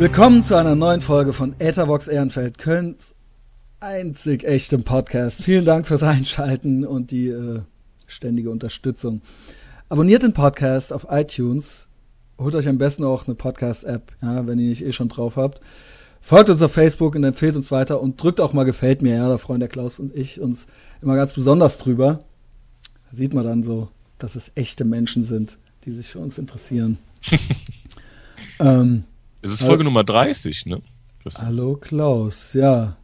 Willkommen zu einer neuen Folge von Ethervox Ehrenfeld, Kölns einzig echtem Podcast. Vielen Dank fürs Einschalten und die äh, ständige Unterstützung. Abonniert den Podcast auf iTunes. Holt euch am besten auch eine Podcast-App, ja, wenn ihr nicht eh schon drauf habt. Folgt uns auf Facebook und empfehlt uns weiter und drückt auch mal gefällt mir, ja, da freuen der Klaus und ich uns immer ganz besonders drüber. Da sieht man dann so, dass es echte Menschen sind, die sich für uns interessieren. ähm, es ist Folge Nummer 30, ne? Hallo Klaus, ja.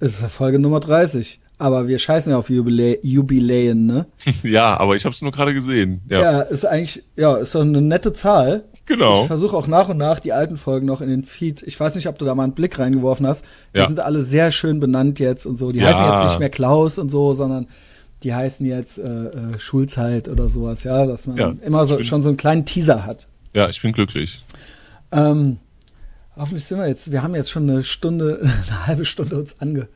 Es ist Folge Nummer 30. Aber wir scheißen ja auf Jubilä Jubiläen, ne? ja, aber ich habe es nur gerade gesehen. Ja. ja, ist eigentlich, ja, ist so eine nette Zahl. Genau. Ich versuche auch nach und nach die alten Folgen noch in den Feed. Ich weiß nicht, ob du da mal einen Blick reingeworfen hast. Die ja. sind alle sehr schön benannt jetzt und so. Die ja. heißen jetzt nicht mehr Klaus und so, sondern die heißen jetzt äh, äh, Schulzeit oder sowas, ja, dass man immer so, schon so einen kleinen Teaser hat. Ja, ich bin glücklich. Ähm, hoffentlich sind wir jetzt, wir haben jetzt schon eine Stunde, eine halbe Stunde uns ange,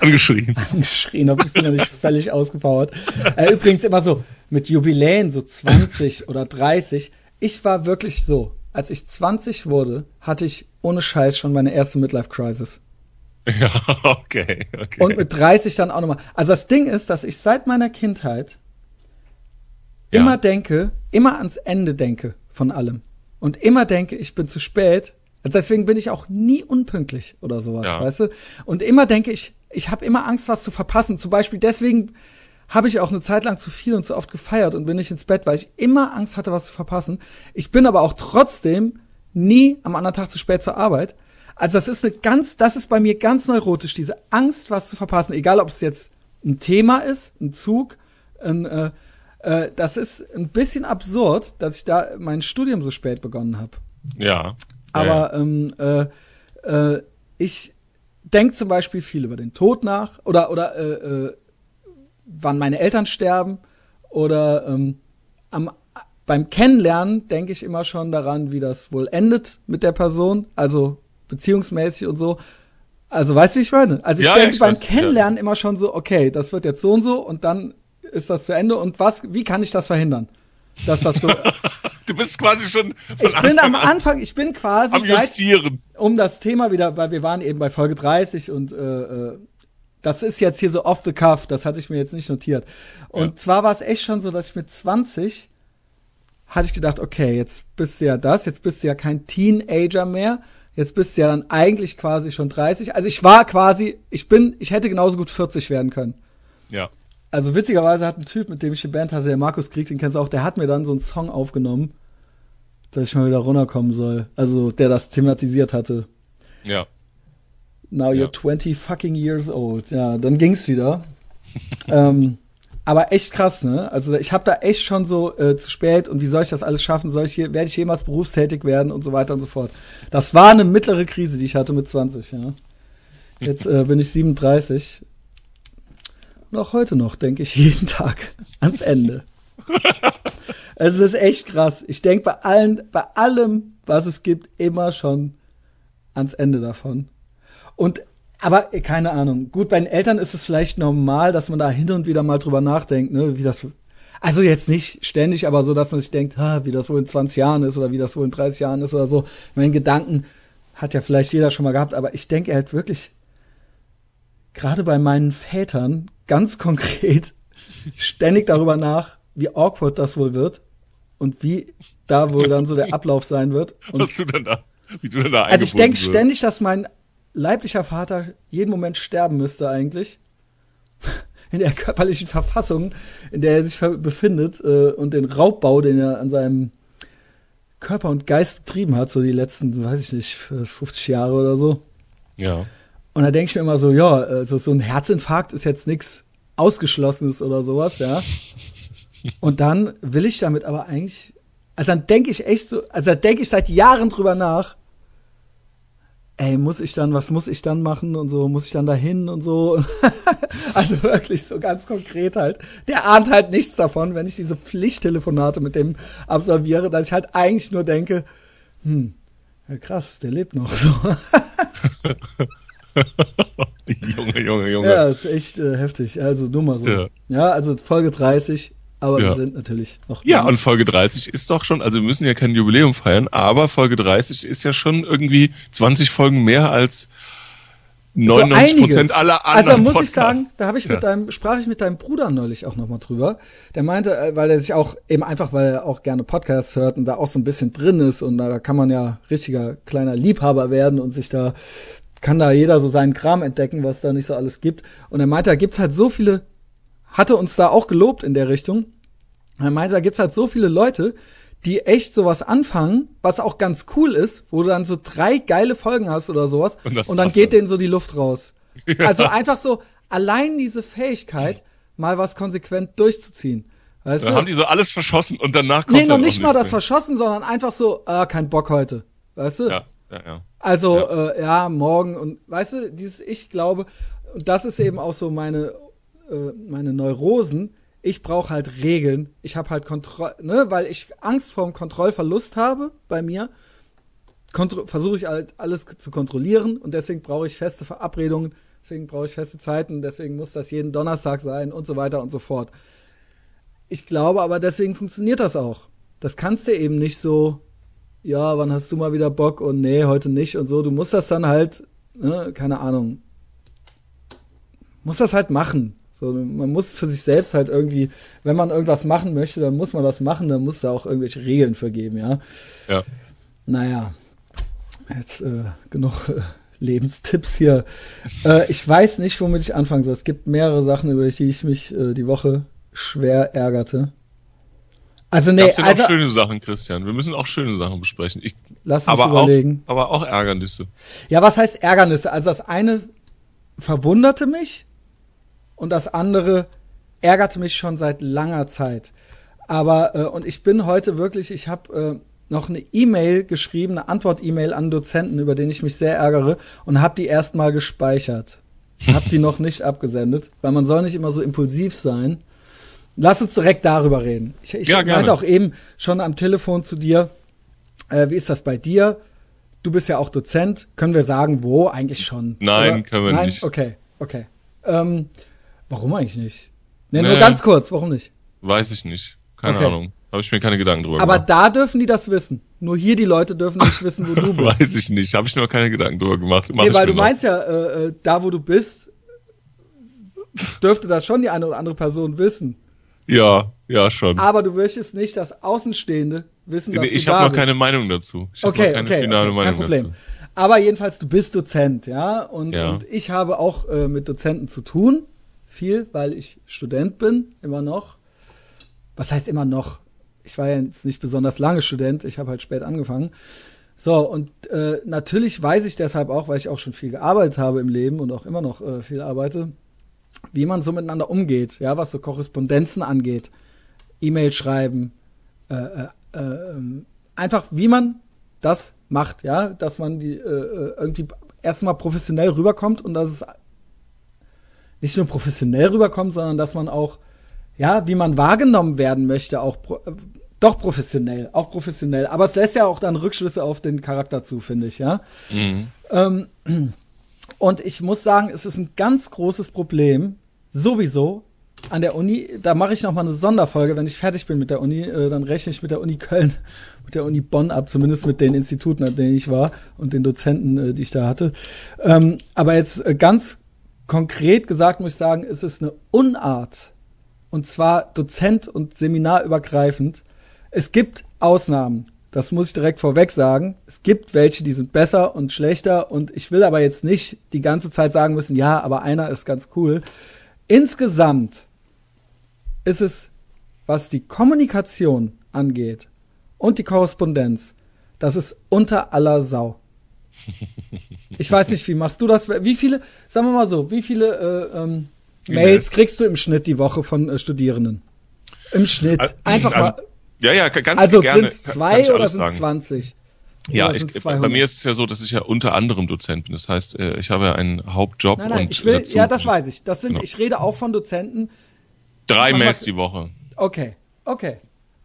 angeschrien. Angeschrien, hoffentlich sind wir nicht völlig ausgepowert. Äh, übrigens immer so mit Jubiläen, so 20 oder 30. Ich war wirklich so, als ich 20 wurde, hatte ich ohne Scheiß schon meine erste Midlife-Crisis. Ja, okay, okay. Und mit 30 dann auch nochmal. Also das Ding ist, dass ich seit meiner Kindheit ja. immer denke, immer ans Ende denke von allem. Und immer denke, ich bin zu spät. Also deswegen bin ich auch nie unpünktlich oder sowas, ja. weißt du? Und immer denke ich, ich habe immer Angst, was zu verpassen. Zum Beispiel deswegen habe ich auch eine Zeit lang zu viel und zu oft gefeiert und bin nicht ins Bett, weil ich immer Angst hatte, was zu verpassen. Ich bin aber auch trotzdem nie am anderen Tag zu spät zur Arbeit. Also das ist eine ganz, das ist bei mir ganz neurotisch, diese Angst, was zu verpassen. Egal, ob es jetzt ein Thema ist, ein Zug, ein, äh, äh, das ist ein bisschen absurd, dass ich da mein Studium so spät begonnen habe. Ja. Aber ja. Ähm, äh, äh, ich denke zum Beispiel viel über den Tod nach oder oder äh, äh, wann meine Eltern sterben oder ähm, am beim Kennenlernen denke ich immer schon daran, wie das wohl endet mit der Person, also beziehungsmäßig und so. Also weißt du, wie ich meine? Also ich ja, denke beim weiß, Kennenlernen ja. immer schon so, okay, das wird jetzt so und so und dann ist das zu Ende und was, wie kann ich das verhindern? Dass das so. du bist quasi schon. ich bin am Anfang, ich bin quasi. Am Justieren. Seit, um das Thema wieder, weil wir waren eben bei Folge 30 und äh, äh, das ist jetzt hier so off the cuff, das hatte ich mir jetzt nicht notiert. Und ja. zwar war es echt schon so, dass ich mit 20 hatte ich gedacht, okay, jetzt bist du ja das, jetzt bist du ja kein Teenager mehr, jetzt bist du ja dann eigentlich quasi schon 30. Also ich war quasi, ich bin, ich hätte genauso gut 40 werden können. Ja. Also witzigerweise hat ein Typ, mit dem ich die Band hatte, der Markus Krieg, den kennst du auch, der hat mir dann so einen Song aufgenommen, dass ich mal wieder runterkommen soll. Also der das thematisiert hatte. Ja. Now you're 20 fucking years old. Ja, dann ging's wieder. ähm, aber echt krass, ne? Also ich habe da echt schon so äh, zu spät und wie soll ich das alles schaffen? Soll ich hier, werde ich jemals berufstätig werden und so weiter und so fort. Das war eine mittlere Krise, die ich hatte mit 20, ja. Jetzt äh, bin ich 37. Und auch heute noch denke ich jeden Tag ans Ende. es ist echt krass. Ich denke bei allen, bei allem, was es gibt, immer schon ans Ende davon. Und aber äh, keine Ahnung. Gut, bei den Eltern ist es vielleicht normal, dass man da hin und wieder mal drüber nachdenkt, ne, wie das. Also jetzt nicht ständig, aber so, dass man sich denkt, ha, wie das wohl in 20 Jahren ist oder wie das wohl in 30 Jahren ist oder so. Meine Gedanken hat ja vielleicht jeder schon mal gehabt, aber ich denke halt wirklich, gerade bei meinen Vätern, ganz konkret, ständig darüber nach, wie awkward das wohl wird und wie da wohl dann so der Ablauf sein wird. Und Was du dann da, wie du dann da Also ich denke ständig, dass mein leiblicher Vater jeden Moment sterben müsste eigentlich. In der körperlichen Verfassung, in der er sich befindet äh, und den Raubbau, den er an seinem Körper und Geist betrieben hat, so die letzten, weiß ich nicht, 50 Jahre oder so. Ja. Und da denke ich mir immer so, ja, also so ein Herzinfarkt ist jetzt nichts Ausgeschlossenes oder sowas, ja. Und dann will ich damit aber eigentlich, also dann denke ich echt so, also da denke ich seit Jahren drüber nach, ey, muss ich dann, was muss ich dann machen und so, muss ich dann dahin und so. also wirklich so ganz konkret halt. Der ahnt halt nichts davon, wenn ich diese Pflichttelefonate mit dem absolviere, dass ich halt eigentlich nur denke, hm, ja, krass, der lebt noch so. Junge, Junge, Junge. Ja, ist echt äh, heftig. Also nur mal so. Ja. ja, also Folge 30. aber Ja. wir sind natürlich noch. Ja, und Folge 30 ist doch schon, also wir müssen ja kein Jubiläum feiern, aber Folge 30 ist ja schon irgendwie 20 Folgen mehr als 99 Prozent einiges. aller Also anderen muss Podcasts. ich sagen, da habe ich mit Ja. deinem, sprach ich mit deinem Bruder neulich auch nochmal drüber. Der meinte, äh, weil er sich auch, eben einfach, weil er auch gerne Podcasts hört und da auch so ein bisschen drin ist und da kann man ja richtiger kleiner Liebhaber werden und sich da, kann da jeder so seinen Kram entdecken, was da nicht so alles gibt. Und er meinte, da gibt's halt so viele, hatte uns da auch gelobt in der Richtung. Er meinte, da gibt's halt so viele Leute, die echt sowas anfangen, was auch ganz cool ist, wo du dann so drei geile Folgen hast oder sowas Und und dann geht denen so die Luft raus. Also einfach so, allein diese Fähigkeit, mal was konsequent durchzuziehen. Weißt Dann du? haben die so alles verschossen und danach kommt nee, noch nicht mal das mehr. verschossen, sondern einfach so, ah, kein Bock heute. Weißt du? Ja, ja, ja. Also, Ja. Äh, ja, morgen und weißt du, dieses Ich glaube, und das ist eben auch so meine, äh, meine Neurosen. Ich brauche halt Regeln. Ich habe halt Kontrolle, ne, weil ich Angst vorm Kontrollverlust habe bei mir. Versuche ich halt alles zu kontrollieren und deswegen brauche ich feste Verabredungen, deswegen brauche ich feste Zeiten, deswegen muss das jeden Donnerstag sein und so weiter und so fort. Ich glaube aber, deswegen funktioniert das auch. Das kannst du eben nicht so, ja, wann hast du mal wieder Bock und nee, heute nicht und so. Du musst das dann halt, ne, keine Ahnung, muss das halt machen. So, man muss für sich selbst halt irgendwie, wenn man irgendwas machen möchte, dann muss man das machen, dann muss da auch irgendwelche Regeln für geben, ja. Ja. Naja, jetzt äh, genug äh, Lebenstipps hier. Äh, ich weiß nicht, womit ich anfangen soll. Es gibt mehrere Sachen, über die ich mich äh, die Woche schwer ärgerte. Also nee, Gab's denn also auch schöne Sachen, Christian? Wir müssen auch schöne Sachen besprechen. Ich, lass mich aber, überlegen. auch, aber auch Ärgernisse. Ja, was heißt Ärgernisse? Also das eine verwunderte mich und das andere ärgerte mich schon seit langer Zeit. Aber äh, und ich bin heute wirklich, ich habe äh, noch eine E-Mail geschrieben, eine Antwort-E-Mail an Dozenten, über den ich mich sehr ärgere und habe die erstmal gespeichert. Hab die noch nicht abgesendet, weil man soll nicht immer so impulsiv sein. Lass uns direkt darüber reden. Ich, ich Ja, meinte auch eben schon am Telefon zu dir, äh, wie ist das bei dir? Du bist ja auch Dozent. Können wir sagen, wo? Eigentlich schon. Nein, oder? können wir Nein? nicht. Okay, okay. Ähm, warum eigentlich nicht? Nee, nur Nee. ganz kurz, warum nicht? Weiß ich nicht. Keine Okay. Ahnung. Habe ich mir keine Gedanken drüber Aber gemacht. da dürfen die das wissen. Nur hier die Leute dürfen nicht wissen, wo du bist. Weiß ich nicht. Habe ich mir noch keine Gedanken drüber gemacht. Mach Nee, weil du noch. meinst ja, äh, äh, da wo du bist, dürfte das schon die eine oder andere Person wissen. Ja, ja, schon. Aber du möchtest nicht, dass Außenstehende wissen, dass Nee, du ich da habe noch bist. keine Meinung dazu. Ich habe Okay, noch keine okay, finale okay, Meinung kein Problem. dazu. Aber jedenfalls, du bist Dozent, ja, und, Ja. und ich habe auch äh, mit Dozenten zu tun, viel, weil ich Student bin, immer noch. Was heißt immer noch? Ich war ja jetzt nicht besonders lange Student, ich habe halt spät angefangen. So, und äh, natürlich weiß ich deshalb auch, weil ich auch schon viel gearbeitet habe im Leben und auch immer noch äh, viel arbeite, wie man so miteinander umgeht, ja, was so Korrespondenzen angeht, E-Mail schreiben, äh, äh, äh, einfach wie man das macht, ja, dass man die äh, äh, irgendwie erstmal professionell rüberkommt und dass es nicht nur professionell rüberkommt, sondern dass man auch, ja, wie man wahrgenommen werden möchte, auch pro, äh, doch professionell, auch professionell. Aber es lässt ja auch dann Rückschlüsse auf den Charakter zu, finde ich, ja. Mhm. Ähm, und ich muss sagen, es ist ein ganz großes Problem, sowieso an der Uni. Da mache ich noch mal eine Sonderfolge, wenn ich fertig bin mit der Uni. Äh, dann rechne ich mit der Uni Köln, mit der Uni Bonn ab, zumindest mit den Instituten, an denen ich war und den Dozenten, äh, die ich da hatte. Ähm, aber jetzt äh, ganz konkret gesagt muss ich sagen, es ist eine Unart. Und zwar Dozent- und Seminarübergreifend. Es gibt Ausnahmen. Das muss ich direkt vorweg sagen. Es gibt welche, die sind besser und schlechter. Und ich will aber jetzt nicht die ganze Zeit sagen müssen, ja, aber einer ist ganz cool. Insgesamt ist es, was die Kommunikation angeht und die Korrespondenz, das ist unter aller Sau. Ich weiß nicht, wie machst du das? Wie viele, sagen wir mal so, wie viele äh, ähm, Mails kriegst du im Schnitt die Woche von äh, Studierenden? Im Schnitt. Also- Einfach also, mal. Ja, ja, ganz Also gerne. sind es kann- kann zwei ich oder sind es sagen. 20? Ja, ich, bei 200? mir ist es ja so, dass ich ja unter anderem Dozent bin. Das heißt, äh, ich habe ja einen Hauptjob Nein, nein, und ich will, ja, das weiß ich. Das sind, Genau. ich rede auch von Dozenten. drei Man Mails die Woche. Okay, okay,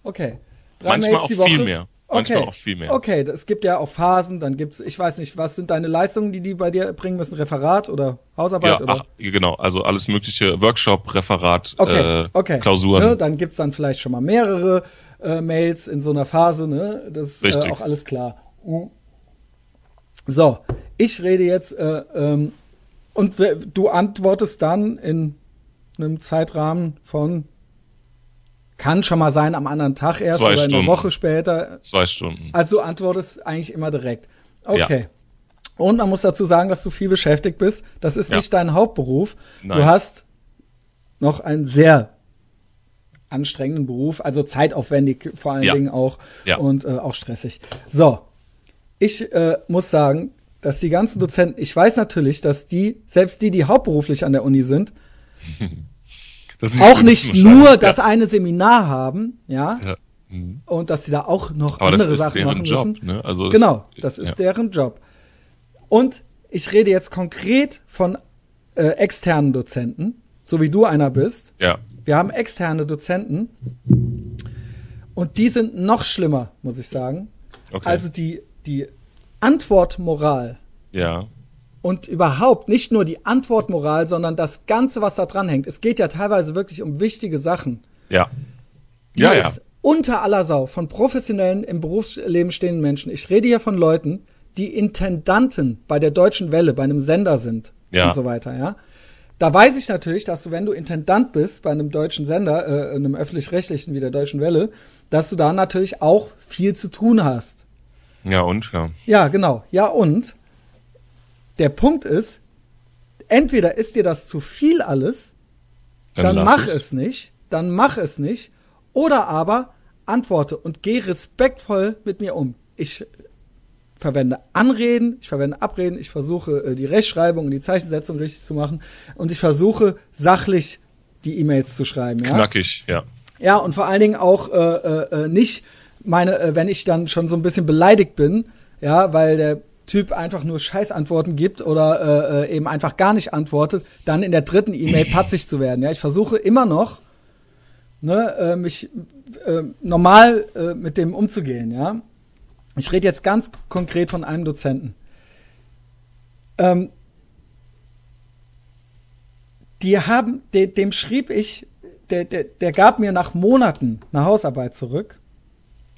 okay. Drei Manchmal Mails auch die Woche. viel mehr. manchmal auch viel mehr. Okay, es gibt ja auch Phasen, dann gibt's, ich weiß nicht, was sind deine Leistungen, die die bei dir bringen müssen? Referat oder Hausarbeit? Ja, oder? ach, genau, also alles mögliche, Workshop, Referat, Okay, äh, okay. Klausuren. Ne, dann gibt's dann vielleicht schon mal mehrere äh, Mails in so einer Phase, ne? Das ist äh, auch alles klar. Mhm. So, ich rede jetzt äh, ähm, und du antwortest dann in einem Zeitrahmen von kann schon mal sein am anderen Tag erst Zwei oder Stunden. Woche später. Zwei Stunden. Also du antwortest eigentlich immer direkt. Okay. Und man muss dazu sagen, dass du viel beschäftigt bist. Das ist Ja. nicht dein Hauptberuf. Nein. Du hast noch einen sehr anstrengenden Beruf, also zeitaufwendig vor allen Ja. Dingen auch Ja. und äh, auch stressig. So, ich äh, muss sagen, dass die ganzen Dozenten, ich weiß natürlich, dass die, selbst die, die hauptberuflich an der Uni sind, ist auch nicht nur wahrscheinlich. das eine Seminar haben, ja, Ja. Mhm. und dass sie da auch noch Aber andere Sachen machen Job, müssen. ne? Also Genau, das ist ja. deren Job. Und ich rede jetzt konkret von äh, externen Dozenten, so wie du einer bist. Ja. Wir haben externe Dozenten und die sind noch schlimmer, muss ich sagen. Okay. Also die, die Antwortmoral ja. und überhaupt nicht nur die Antwortmoral, sondern das Ganze, was da dran hängt. Es geht ja teilweise wirklich um wichtige Sachen. Ja. Die Ja, ja. unter aller Sau von professionellen im Berufsleben stehenden Menschen. Ich rede hier von Leuten, die Intendanten bei der Deutschen Welle, bei einem Sender sind Ja. und so weiter, ja. Da weiß ich natürlich, dass du, wenn du Intendant bist bei einem deutschen Sender, äh, einem öffentlich-rechtlichen wie der Deutschen Welle, dass du da natürlich auch viel zu tun hast. Ja, und? Ja. Ja, genau. Ja, und der Punkt ist, entweder ist dir das zu viel alles, dann, lass mach es. nicht, dann mach es nicht, oder aber antworte und geh respektvoll mit mir um. Ich verwende Anreden, ich verwende Abreden, ich versuche äh, die Rechtschreibung und die Zeichensetzung richtig zu machen und ich versuche sachlich die E-Mails zu schreiben. Ja? Knackig, ja. Ja, und vor allen Dingen auch äh, äh, äh, nicht meine, äh, wenn ich dann schon so ein bisschen beleidigt bin, ja, weil der Typ einfach nur Scheißantworten gibt oder äh, äh, eben einfach gar nicht antwortet, dann in der dritten E-Mail patzig zu werden. Ja, ich versuche immer noch, ne, äh, mich äh, normal äh, mit dem umzugehen. Ja, ich rede jetzt ganz konkret von einem Dozenten. Ähm, die haben, de, dem schrieb ich, der, der, der gab mir nach Monaten eine Hausarbeit zurück.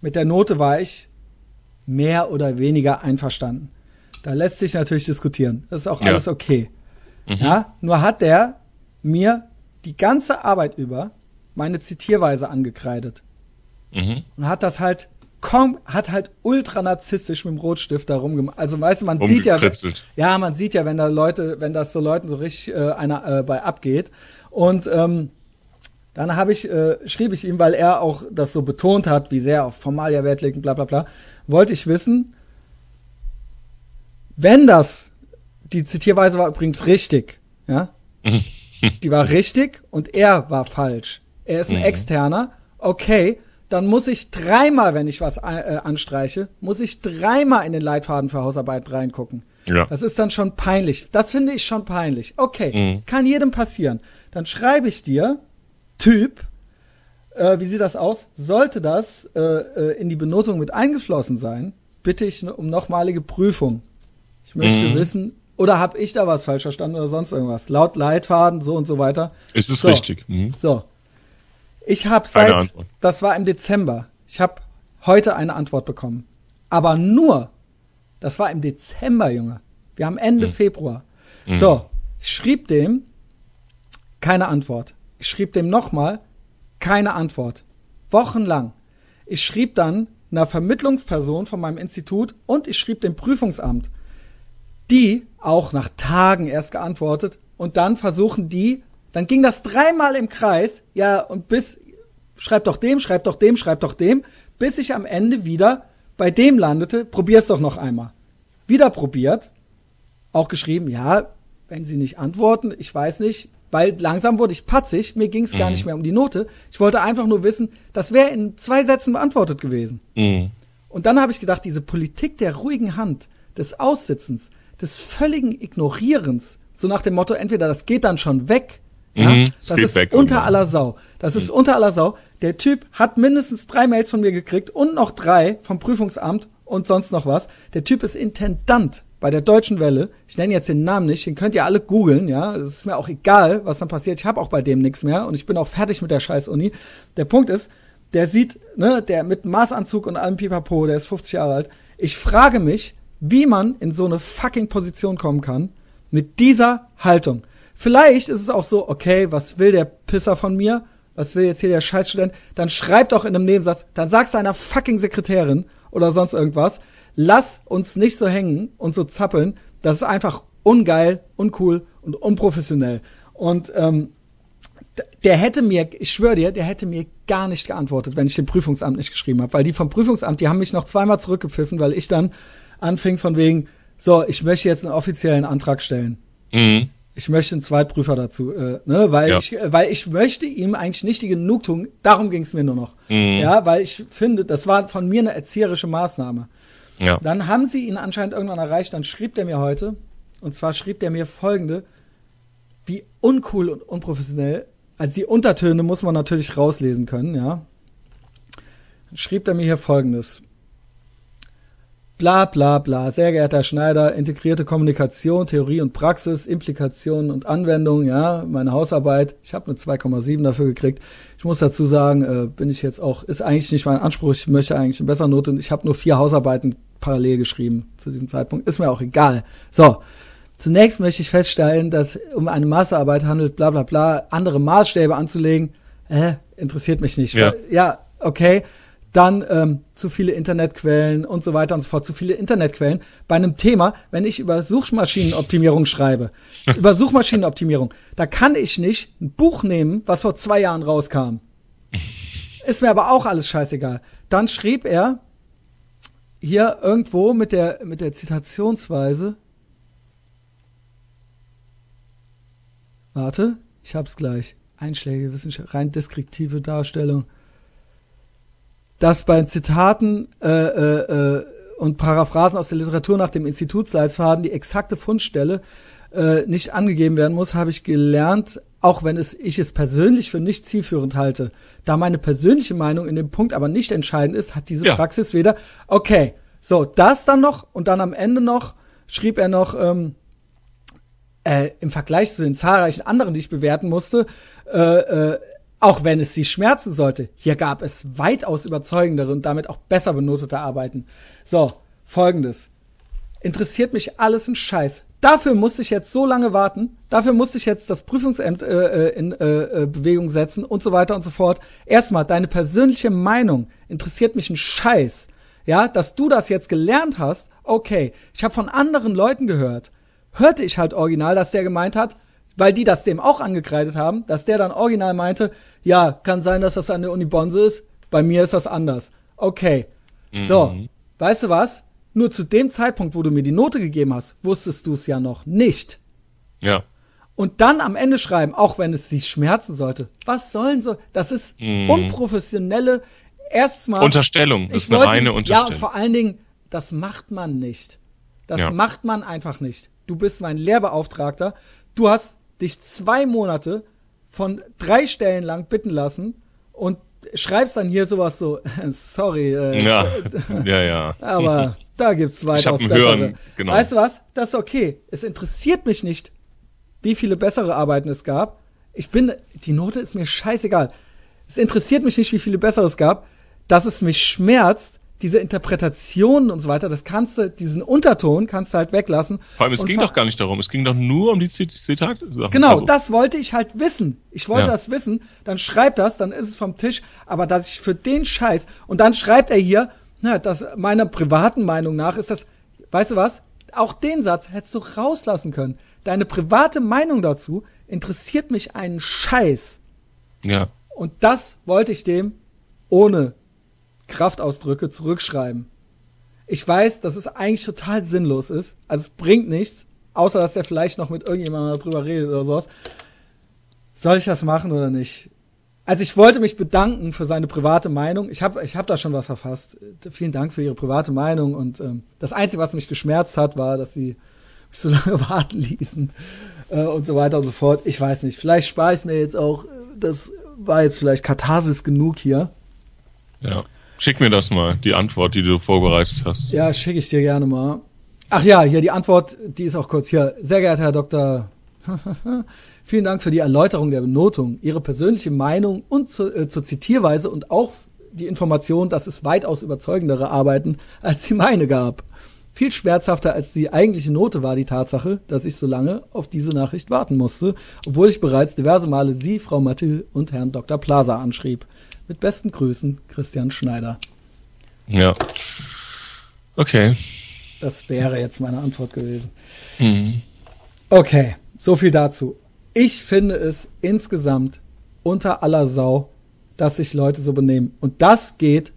Mit der Note war ich mehr oder weniger einverstanden. Da lässt sich natürlich diskutieren. Das ist auch Ja. alles okay. Mhm. Ja, nur hat der mir die ganze Arbeit über meine Zitierweise angekreidet Mhm. und hat das halt kom hat halt ultra narzisstisch mit dem Rotstift da rumgemacht. Also weißt du, man sieht ja, ja, man sieht ja, wenn da Leute, wenn das so Leuten so richtig äh, einer äh, bei abgeht. Und ähm, dann habe ich, äh, schrieb ich ihm, weil er auch das so betont hat, wie sehr auf Formalia Wert legt und bla bla bla, wollte ich wissen, wenn das, die Zitierweise war übrigens richtig, ja, die war richtig und er war falsch. Er ist ein Mhm. externer, okay, dann muss ich dreimal, wenn ich was äh, anstreiche, muss ich dreimal in den Leitfaden für Hausarbeit reingucken. Ja. Das ist dann schon peinlich. Das finde ich schon peinlich. Okay, Mhm. kann jedem passieren. Dann schreibe ich dir, Typ, äh, wie sieht das aus? Sollte das äh, äh, in die Benotung mit eingeflossen sein, bitte ich ne- um nochmalige Prüfung. Ich möchte Mhm. wissen, oder habe ich da was falsch verstanden oder sonst irgendwas? Laut Leitfaden, so und so weiter. Ist es So. richtig? Mhm. So. Ich habe seit, das war im Dezember, ich habe heute eine Antwort bekommen. Aber nur, das war im Dezember, Junge. Wir haben Ende Februar. Mhm. So, ich schrieb dem keine Antwort. Ich schrieb dem nochmal keine Antwort. Wochenlang. Ich schrieb dann einer Vermittlungsperson von meinem Institut und ich schrieb dem Prüfungsamt. Die auch nach Tagen erst geantwortet und dann versuchen die, dann ging das dreimal im Kreis, ja, und bis, schreib doch dem, schreib doch dem, schreib doch dem, bis ich am Ende wieder bei dem landete, probier's doch noch einmal. Wieder probiert, auch geschrieben, ja, wenn sie nicht antworten, ich weiß nicht, weil langsam wurde ich patzig, mir ging es gar Mhm. nicht mehr um die Note. Ich wollte einfach nur wissen, das wäre in zwei Sätzen beantwortet gewesen. Mhm. Und dann habe ich gedacht, diese Politik der ruhigen Hand, des Aussitzens, des völligen Ignorierens, so nach dem Motto, entweder das geht dann schon weg, Ja? Mhm, das ist unter irgendwann. aller Sau. Das ist mhm. unter aller Sau. Der Typ hat mindestens drei Mails von mir gekriegt und noch drei vom Prüfungsamt und sonst noch was. Der Typ ist Intendant bei der Deutschen Welle. Ich nenne jetzt den Namen nicht, den könnt ihr alle googeln, ja. Es ist mir auch egal, was dann passiert. Ich habe auch bei dem nichts mehr und ich bin auch fertig mit der scheiß Uni. Der Punkt ist, der sieht, ne, der mit Maßanzug und allem Pipapo, der ist 50 Jahre alt. Ich frage mich, wie man in so eine fucking Position kommen kann mit dieser Haltung. Vielleicht ist es auch so, okay, was will der Pisser von mir? Was will jetzt hier der Scheißstudent? Dann schreib doch in einem Nebensatz, dann sag's deiner fucking Sekretärin oder sonst irgendwas. Lass uns nicht so hängen und so zappeln. Das ist einfach ungeil, uncool und unprofessionell. Und ähm, der hätte mir, ich schwöre dir, der hätte mir gar nicht geantwortet, wenn ich dem Prüfungsamt nicht geschrieben habe. Weil die vom Prüfungsamt, die haben mich noch zweimal zurückgepfiffen, weil ich dann anfing von wegen, so, ich möchte jetzt einen offiziellen Antrag stellen. Mhm ich möchte einen Zweitprüfer dazu, äh, ne, weil ja. ich, äh, weil ich möchte ihm eigentlich nicht die Genugtuung, darum ging es mir nur noch. Mhm. Ja, weil ich finde, das war von mir eine erzieherische Maßnahme. Ja. Dann haben sie ihn anscheinend irgendwann erreicht, dann schrieb der mir heute, und zwar schrieb der mir folgende, wie uncool und unprofessionell, also die Untertöne muss man natürlich rauslesen können, ja. Dann schrieb er mir hier folgendes. Bla bla bla. Sehr geehrter Schneider, integrierte Kommunikation, Theorie und Praxis, Implikationen und Anwendung, ja, meine Hausarbeit. Ich habe eine 2,7 dafür gekriegt. Ich muss dazu sagen, äh, bin ich jetzt auch, ist eigentlich nicht mein Anspruch, ich möchte eigentlich eine bessere Note. Ich habe nur vier Hausarbeiten parallel geschrieben zu diesem Zeitpunkt. Ist mir auch egal. So. Zunächst möchte ich feststellen, dass um eine Masterarbeit handelt, bla bla bla, andere Maßstäbe anzulegen, äh, interessiert mich nicht. Ja, ja okay dann ähm, zu viele Internetquellen und so weiter und so fort, zu viele Internetquellen bei einem Thema, wenn ich über Suchmaschinenoptimierung schreibe, über Suchmaschinenoptimierung, da kann ich nicht ein Buch nehmen, was vor zwei Jahren rauskam. Ist mir aber auch alles scheißegal. Dann schrieb er hier irgendwo mit der, mit der Zitationsweise, warte, ich hab's gleich. Einschläge, Wissenschaft, rein deskriptive Darstellung dass bei Zitaten äh, äh, äh, und Paraphrasen aus der Literatur nach dem Institutsleitfaden die exakte Fundstelle äh, nicht angegeben werden muss, habe ich gelernt, auch wenn es ich es persönlich für nicht zielführend halte. Da meine persönliche Meinung in dem Punkt aber nicht entscheidend ist, hat diese ja. Praxis weder. Okay, so das dann noch und dann am Ende noch schrieb er noch ähm, äh, im Vergleich zu den zahlreichen anderen, die ich bewerten musste, äh, äh, auch wenn es sie schmerzen sollte, hier gab es weitaus überzeugendere und damit auch besser benotete Arbeiten. So, folgendes. Interessiert mich alles ein Scheiß. Dafür musste ich jetzt so lange warten. Dafür musste ich jetzt das Prüfungsamt äh, äh in äh, äh, Bewegung setzen und so weiter und so fort. Erstmal, deine persönliche Meinung interessiert mich ein Scheiß. Ja, dass du das jetzt gelernt hast, okay. Ich habe von anderen Leuten gehört. Hörte ich halt original, dass der gemeint hat, weil die das dem auch angekreidet haben, dass der dann original meinte, ja, kann sein, dass das an der Uni Bonse ist, bei mir ist das anders. Okay. Mhm. So, weißt du was? Nur zu dem Zeitpunkt, wo du mir die Note gegeben hast, wusstest du es ja noch nicht. Ja. Und dann am Ende schreiben, auch wenn es sich schmerzen sollte. Was sollen so? Das ist mhm. unprofessionelle erstmal Unterstellung. Das ist eine wollte, reine Unterstellung. Ja, und vor allen Dingen, das macht man nicht. Das ja. macht man einfach nicht. Du bist mein Lehrbeauftragter. Du hast dich zwei Monate von drei Stellen lang bitten lassen und schreibst dann hier sowas so, sorry. Äh, ja, ja, ja. Aber da gibt's weitaus bessere. Hören, genau. Weißt du was? Das ist okay. Es interessiert mich nicht, wie viele bessere Arbeiten es gab. Ich bin, die Note ist mir scheißegal. Es interessiert mich nicht, wie viele bessere es gab. Dass es mich schmerzt, diese Interpretationen und so weiter, das kannst du, diesen Unterton kannst du halt weglassen. Vor allem, es ging doch gar nicht darum, es ging doch nur um die Zitate. Genau, also. das wollte ich halt wissen. Ich wollte ja. das wissen, dann schreibt das, dann ist es vom Tisch, aber dass ich für den Scheiß, und dann schreibt er hier, na, das meiner privaten Meinung nach ist das, weißt du was? Auch den Satz hättest du rauslassen können. Deine private Meinung dazu interessiert mich einen Scheiß. Ja. Und das wollte ich dem ohne Kraftausdrücke zurückschreiben. Ich weiß, dass es eigentlich total sinnlos ist. Also es bringt nichts, außer dass er vielleicht noch mit irgendjemandem darüber redet oder sowas. Soll ich das machen oder nicht? Also ich wollte mich bedanken für seine private Meinung. Ich habe ich hab da schon was verfasst. Vielen Dank für Ihre private Meinung. Und ähm, das Einzige, was mich geschmerzt hat, war, dass Sie mich so lange warten ließen. äh, und so weiter und so fort. Ich weiß nicht. Vielleicht spare ich mir jetzt auch, das war jetzt vielleicht Katharsis genug hier. Ja. Schick mir das mal, die Antwort, die du vorbereitet hast. Ja, schicke ich dir gerne mal. Ach ja, hier die Antwort, die ist auch kurz hier. Sehr geehrter Herr Dr. Vielen Dank für die Erläuterung der Benotung, Ihre persönliche Meinung und zu, äh, zur Zitierweise und auch die Information, dass es weitaus überzeugendere Arbeiten als die meine gab. Viel schmerzhafter als die eigentliche Note war die Tatsache, dass ich so lange auf diese Nachricht warten musste, obwohl ich bereits diverse Male Sie, Frau Matte und Herrn Dr. Plaza anschrieb. Mit besten Grüßen, Christian Schneider. Ja. Okay. Das wäre jetzt meine Antwort gewesen. Mhm. Okay, so viel dazu. Ich finde es insgesamt unter aller Sau, dass sich Leute so benehmen. Und das geht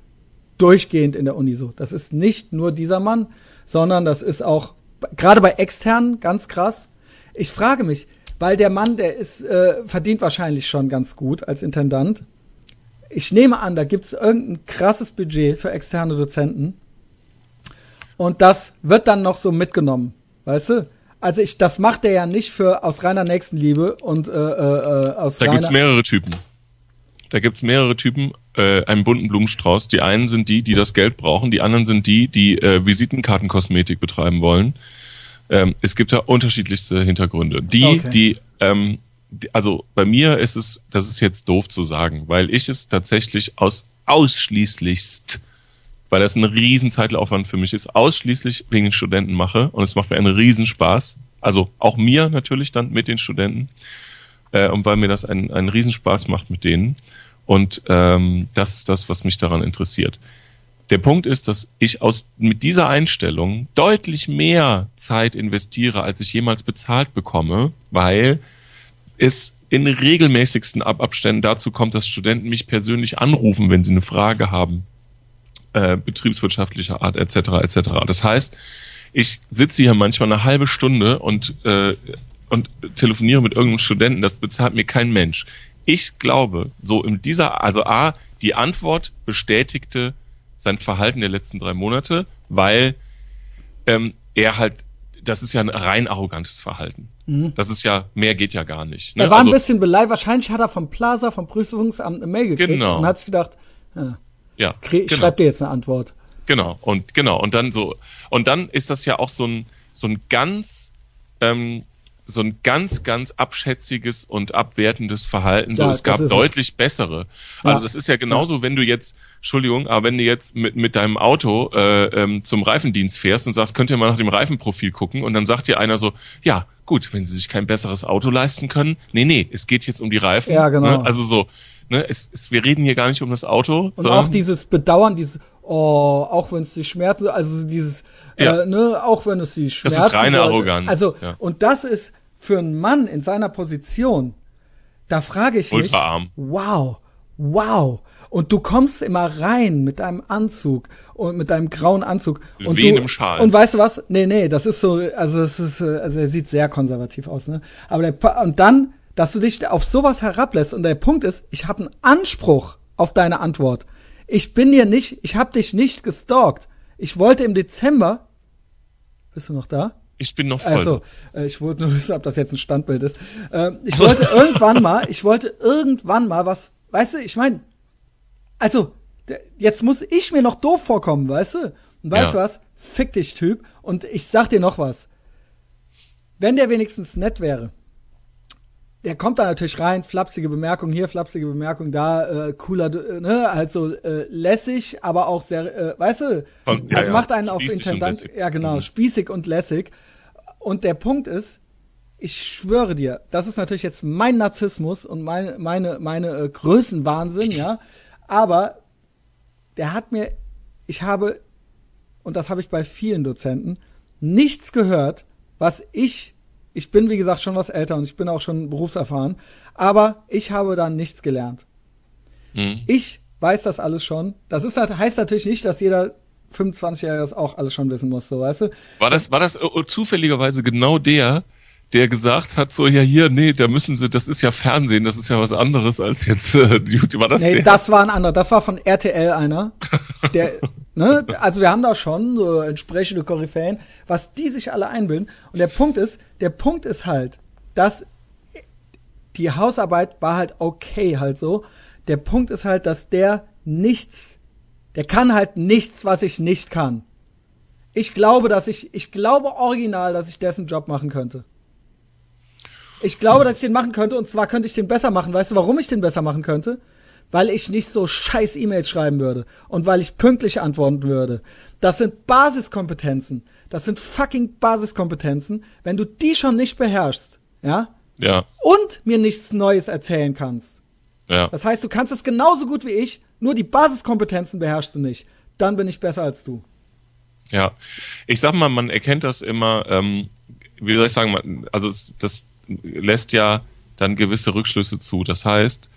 durchgehend in der Uni so. Das ist nicht nur dieser Mann, sondern das ist auch gerade bei externen ganz krass. Ich frage mich, weil der Mann, der ist äh, verdient wahrscheinlich schon ganz gut als Intendant. Ich nehme an, da gibt es irgendein krasses Budget für externe Dozenten. Und das wird dann noch so mitgenommen, weißt du? Also ich, das macht er ja nicht für aus reiner Nächstenliebe und äh, äh, aus Da gibt's mehrere Typen. Da gibt's mehrere Typen, äh, einen bunten Blumenstrauß. Die einen sind die, die das Geld brauchen, die anderen sind die, die äh, Visitenkartenkosmetik betreiben wollen. Ähm, es gibt da unterschiedlichste Hintergründe. Die, okay. die, ähm, die, also bei mir ist es, das ist jetzt doof zu sagen, weil ich es tatsächlich aus ausschließlichst, weil das ein riesen Zeitlaufwand für mich ist, ausschließlich wegen den Studenten mache und es macht mir einen Riesenspaß. Also auch mir natürlich dann mit den Studenten äh, und weil mir das einen, einen Riesenspaß macht mit denen. Und ähm, das ist das, was mich daran interessiert. Der Punkt ist, dass ich aus mit dieser Einstellung deutlich mehr Zeit investiere, als ich jemals bezahlt bekomme, weil es in regelmäßigsten Abständen dazu kommt, dass Studenten mich persönlich anrufen, wenn sie eine Frage haben, äh, betriebswirtschaftlicher Art etc. etc. Das heißt, ich sitze hier manchmal eine halbe Stunde und äh, und telefoniere mit irgendeinem Studenten, das bezahlt mir kein Mensch. Ich glaube, so in dieser, also A, die Antwort bestätigte sein Verhalten der letzten drei Monate, weil ähm, er halt, das ist ja ein rein arrogantes Verhalten. Mhm. Das ist ja, mehr geht ja gar nicht. Ne? Er war also, ein bisschen beleidigt. Wahrscheinlich hat er vom Plaza, vom Prüfungsamt eine Mail gekriegt genau. und hat sich gedacht, ja, ja ich genau. schreib dir jetzt eine Antwort. Genau, und genau, und dann so, und dann ist das ja auch so ein, so ein ganz, ähm, so ein ganz, ganz abschätziges und abwertendes Verhalten. So, ja, es gab deutlich es. bessere. Also ja. das ist ja genauso, wenn du jetzt, Entschuldigung, aber wenn du jetzt mit, mit deinem Auto äh, ähm, zum Reifendienst fährst und sagst, könnt ihr mal nach dem Reifenprofil gucken und dann sagt dir einer so, ja, gut, wenn sie sich kein besseres Auto leisten können, nee, nee, es geht jetzt um die Reifen. Ja, genau. Ne? Also so, ne, es, es, wir reden hier gar nicht um das Auto. Und auch dieses Bedauern, dieses, oh, auch wenn es die Schmerzen, also dieses, ja. äh, ne, auch wenn es die Schmerzen. Das ist reine sollte. Arroganz. Also, ja. und das ist, für einen Mann in seiner Position, da frage ich mich, wow, wow. Und du kommst immer rein mit deinem Anzug und mit deinem grauen Anzug. Und Wie du, in Schal. Und weißt du was? Nee, nee, das ist so, also es ist, also er sieht sehr konservativ aus, ne? Aber der, und dann, dass du dich auf sowas herablässt und der Punkt ist, ich habe einen Anspruch auf deine Antwort. Ich bin dir nicht, ich habe dich nicht gestalkt. Ich wollte im Dezember, bist du noch da? Ich bin noch voll. Also, äh, ich wollte nur wissen, ob das jetzt ein Standbild ist. Äh, ich wollte irgendwann mal, ich wollte irgendwann mal was, weißt du, ich meine, also, jetzt muss ich mir noch doof vorkommen, weißt du? Und weißt du ja. was? Fick dich, Typ. Und ich sag dir noch was. Wenn der wenigstens nett wäre, der kommt da natürlich rein, flapsige Bemerkung hier, flapsige Bemerkung da, äh, cooler, äh, ne, halt so äh, lässig, aber auch sehr, äh, weißt du, Von, ja, also macht einen auf Intendant, ja genau, mhm. spießig und lässig. Und der Punkt ist, ich schwöre dir, das ist natürlich jetzt mein Narzissmus und meine, meine, meine äh, Größenwahnsinn, ja. Aber der hat mir, ich habe, und das habe ich bei vielen Dozenten, nichts gehört, was ich, ich bin wie gesagt schon was älter und ich bin auch schon berufserfahren, aber ich habe da nichts gelernt. Mhm. Ich weiß das alles schon. Das ist halt, heißt natürlich nicht, dass jeder 25-Jähriger das auch alles schon wissen muss, so weißt du? War das, war das äh, zufälligerweise genau der, der gesagt hat, so, ja, hier, nee, da müssen sie, das ist ja Fernsehen, das ist ja was anderes als jetzt, äh, war das Nee, der? das war ein anderer, das war von RTL einer, der, ne, also wir haben da schon so entsprechende Koryphäen, was die sich alle einbilden. Und der Punkt ist, der Punkt ist halt, das, die Hausarbeit war halt okay halt so. Der Punkt ist halt, dass der nichts, der kann halt nichts, was ich nicht kann. Ich glaube, dass ich, ich glaube original, dass ich dessen Job machen könnte. Ich glaube, dass ich den machen könnte und zwar könnte ich den besser machen. Weißt du, warum ich den besser machen könnte? Weil ich nicht so scheiß E-Mails schreiben würde und weil ich pünktlich antworten würde. Das sind Basiskompetenzen. Das sind fucking Basiskompetenzen. Wenn du die schon nicht beherrschst, ja? Ja. Und mir nichts Neues erzählen kannst. Ja. Das heißt, du kannst es genauso gut wie ich, nur die Basiskompetenzen beherrschst du nicht. Dann bin ich besser als du. Ja. Ich sag mal, man erkennt das immer, ähm, wie soll ich sagen, also das lässt ja dann gewisse Rückschlüsse zu. Das heißt,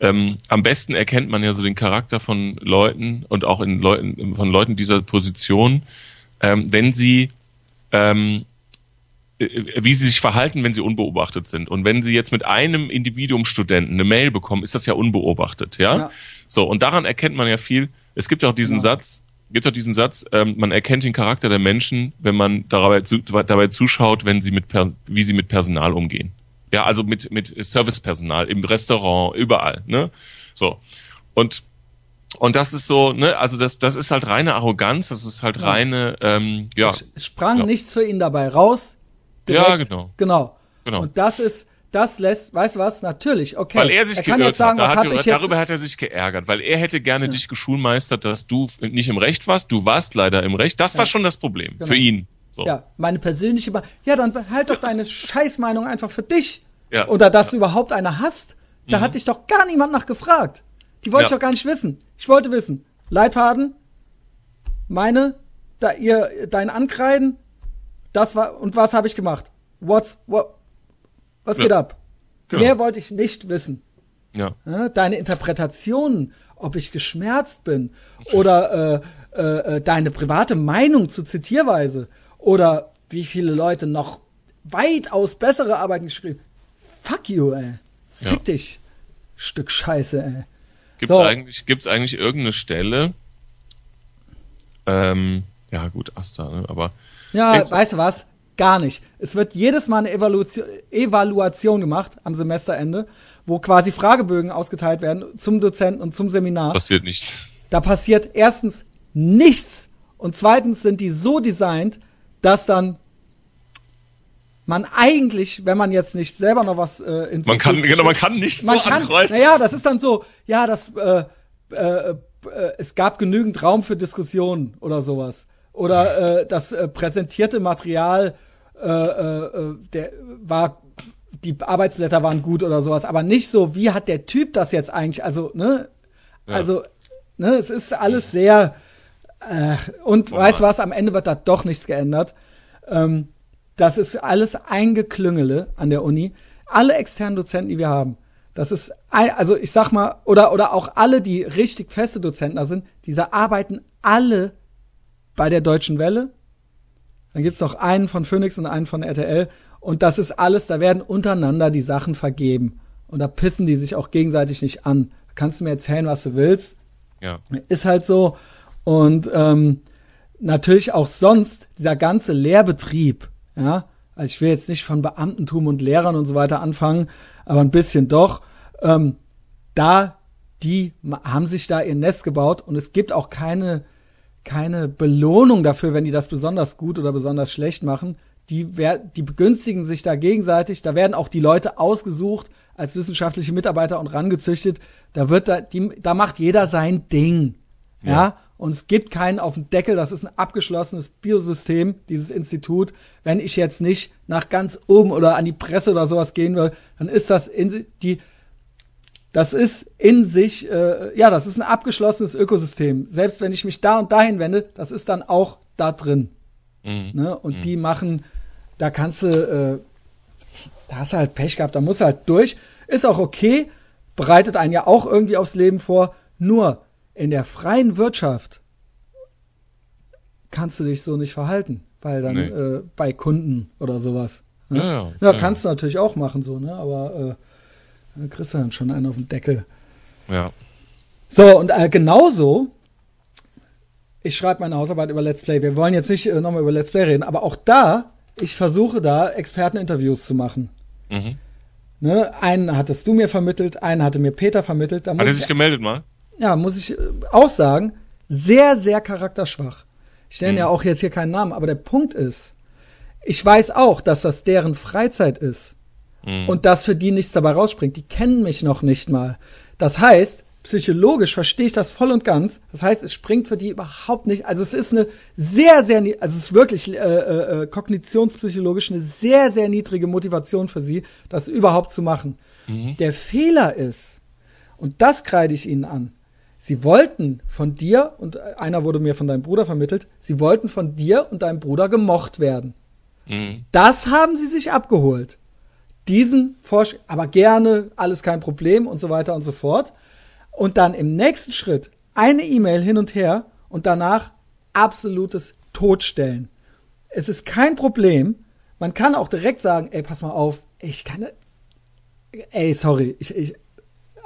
ähm, am besten erkennt man ja so den Charakter von Leuten und auch in Leuten, von Leuten dieser Position, ähm, wenn sie, ähm, äh, wie sie sich verhalten, wenn sie unbeobachtet sind. Und wenn sie jetzt mit einem Individuum-Studenten eine Mail bekommen, ist das ja unbeobachtet, ja? ja. So, und daran erkennt man ja viel. Es gibt auch diesen ja. Satz, gibt auch diesen Satz, ähm, man erkennt den Charakter der Menschen, wenn man dabei, zu, dabei zuschaut, wenn sie mit wie sie mit Personal umgehen. Ja, also mit, mit Servicepersonal im Restaurant, überall, ne? So. Und, und das ist so, ne, also das, das ist halt reine Arroganz, das ist halt ja. reine, ähm, ja. Es sprang ja. nichts für ihn dabei raus. Direkt, ja, genau. Genau. Genau. Und das ist, das lässt, weißt du was, natürlich, okay. Weil er sich er kann geirrt jetzt sagen, hat. was hat, darüber hat er sich geärgert, weil er hätte gerne ja. dich geschulmeistert, dass du nicht im Recht warst, du warst leider im Recht. Das ja. war schon das Problem genau. für ihn. So. Ja, meine persönliche Meinung. Ja, dann halt doch deine Scheißmeinung einfach für dich. Ja. Oder dass du überhaupt eine hast. Da mhm. hat dich doch gar niemand nach gefragt. Die wollte ich doch gar nicht wissen. Ich wollte wissen. Leitfaden, meine, da ihr dein Ankreiden, das war und was habe ich gemacht? What's what was ja. geht ab? Genau. Mehr wollte ich nicht wissen. Ja. Deine Interpretationen, ob ich geschmerzt bin oder äh, äh, äh, deine private Meinung zu Zitierweise oder wie viele Leute noch weitaus bessere Arbeiten geschrieben. Fuck you, ey. Fick ja. dich. Stück Scheiße, ey. Gibt's so. eigentlich, gibt's eigentlich irgendeine Stelle? Ähm, ja gut, Asta, ne? aber. Ja, weißt du was? Gar nicht. Es wird jedes Mal eine Evaluation, Evaluation gemacht am Semesterende, wo quasi Fragebögen ausgeteilt werden zum Dozenten und zum Seminar. Passiert nichts. Da passiert erstens nichts und zweitens sind die so designt, dass dann man eigentlich, wenn man jetzt nicht selber noch was äh, in man kann genau, man kann nichts man so kann, ankreuzen. Naja, das ist dann so, ja, das äh, äh, äh, es gab genügend Raum für Diskussionen oder sowas oder äh, das äh, präsentierte Material äh, äh, der war die Arbeitsblätter waren gut oder sowas, aber nicht so, wie hat der Typ das jetzt eigentlich, also, ne? Ja. Also, ne, es ist alles sehr äh, und oh weißt was, am Ende wird da doch nichts geändert. Ähm, das ist alles eingeklüngele an der Uni. Alle externen Dozenten, die wir haben, das ist, also ich sag mal, oder, oder auch alle, die richtig feste Dozenten da sind, diese arbeiten alle bei der Deutschen Welle, dann gibt's noch einen von Phoenix und einen von RTL. Und das ist alles, da werden untereinander die Sachen vergeben. Und da pissen die sich auch gegenseitig nicht an. Da kannst du mir erzählen, was du willst. Ja. Ist halt so. Und ähm, natürlich auch sonst dieser ganze Lehrbetrieb, ja. Also ich will jetzt nicht von Beamtentum und Lehrern und so weiter anfangen, aber ein bisschen doch. Ähm, da, die haben sich da ihr Nest gebaut und es gibt auch keine keine Belohnung dafür, wenn die das besonders gut oder besonders schlecht machen. Die, wer, die begünstigen sich da gegenseitig. Da werden auch die Leute ausgesucht als wissenschaftliche Mitarbeiter und rangezüchtet. Da wird da, die, da macht jeder sein Ding. Ja. ja. Und es gibt keinen auf dem Deckel. Das ist ein abgeschlossenes Biosystem, dieses Institut. Wenn ich jetzt nicht nach ganz oben oder an die Presse oder sowas gehen will, dann ist das in, die, das ist in sich, äh, ja, das ist ein abgeschlossenes Ökosystem. Selbst wenn ich mich da und dahin wende, das ist dann auch da drin. Mhm. Ne? Und mhm. die machen, da kannst du, äh, da hast du halt Pech gehabt, da musst du halt durch. Ist auch okay, bereitet einen ja auch irgendwie aufs Leben vor. Nur in der freien Wirtschaft kannst du dich so nicht verhalten, weil dann nee. äh, bei Kunden oder sowas. Ne? Ja, ja, ja, kannst du natürlich auch machen so, ne? Aber äh, da kriegst du dann schon einen auf den Deckel. Ja. So, und äh, genauso, ich schreibe meine Hausarbeit über Let's Play. Wir wollen jetzt nicht äh, nochmal über Let's Play reden, aber auch da, ich versuche da Experteninterviews zu machen. Mhm. Ne, einen hattest du mir vermittelt, einen hatte mir Peter vermittelt. Hat er sich gemeldet mal? Ja, muss ich äh, auch sagen, sehr, sehr charakterschwach. Ich nenne mhm. ja auch jetzt hier keinen Namen, aber der Punkt ist, ich weiß auch, dass das deren Freizeit ist mhm. und dass für die nichts dabei rausspringt. Die kennen mich noch nicht mal. Das heißt, psychologisch verstehe ich das voll und ganz. Das heißt, es springt für die überhaupt nicht. Also es ist eine sehr, sehr, also es ist wirklich äh, äh, äh, kognitionspsychologisch eine sehr, sehr niedrige Motivation für sie, das überhaupt zu machen. Mhm. Der Fehler ist, und das kreide ich ihnen an, sie wollten von dir, und einer wurde mir von deinem Bruder vermittelt, sie wollten von dir und deinem Bruder gemocht werden. Mhm. Das haben sie sich abgeholt. Diesen Vorschlag, aber gerne, alles kein Problem und so weiter und so fort und dann im nächsten Schritt eine E-Mail hin und her und danach absolutes Totstellen. Es ist kein Problem. Man kann auch direkt sagen, ey, pass mal auf, ich kann, ey, sorry, ich, ich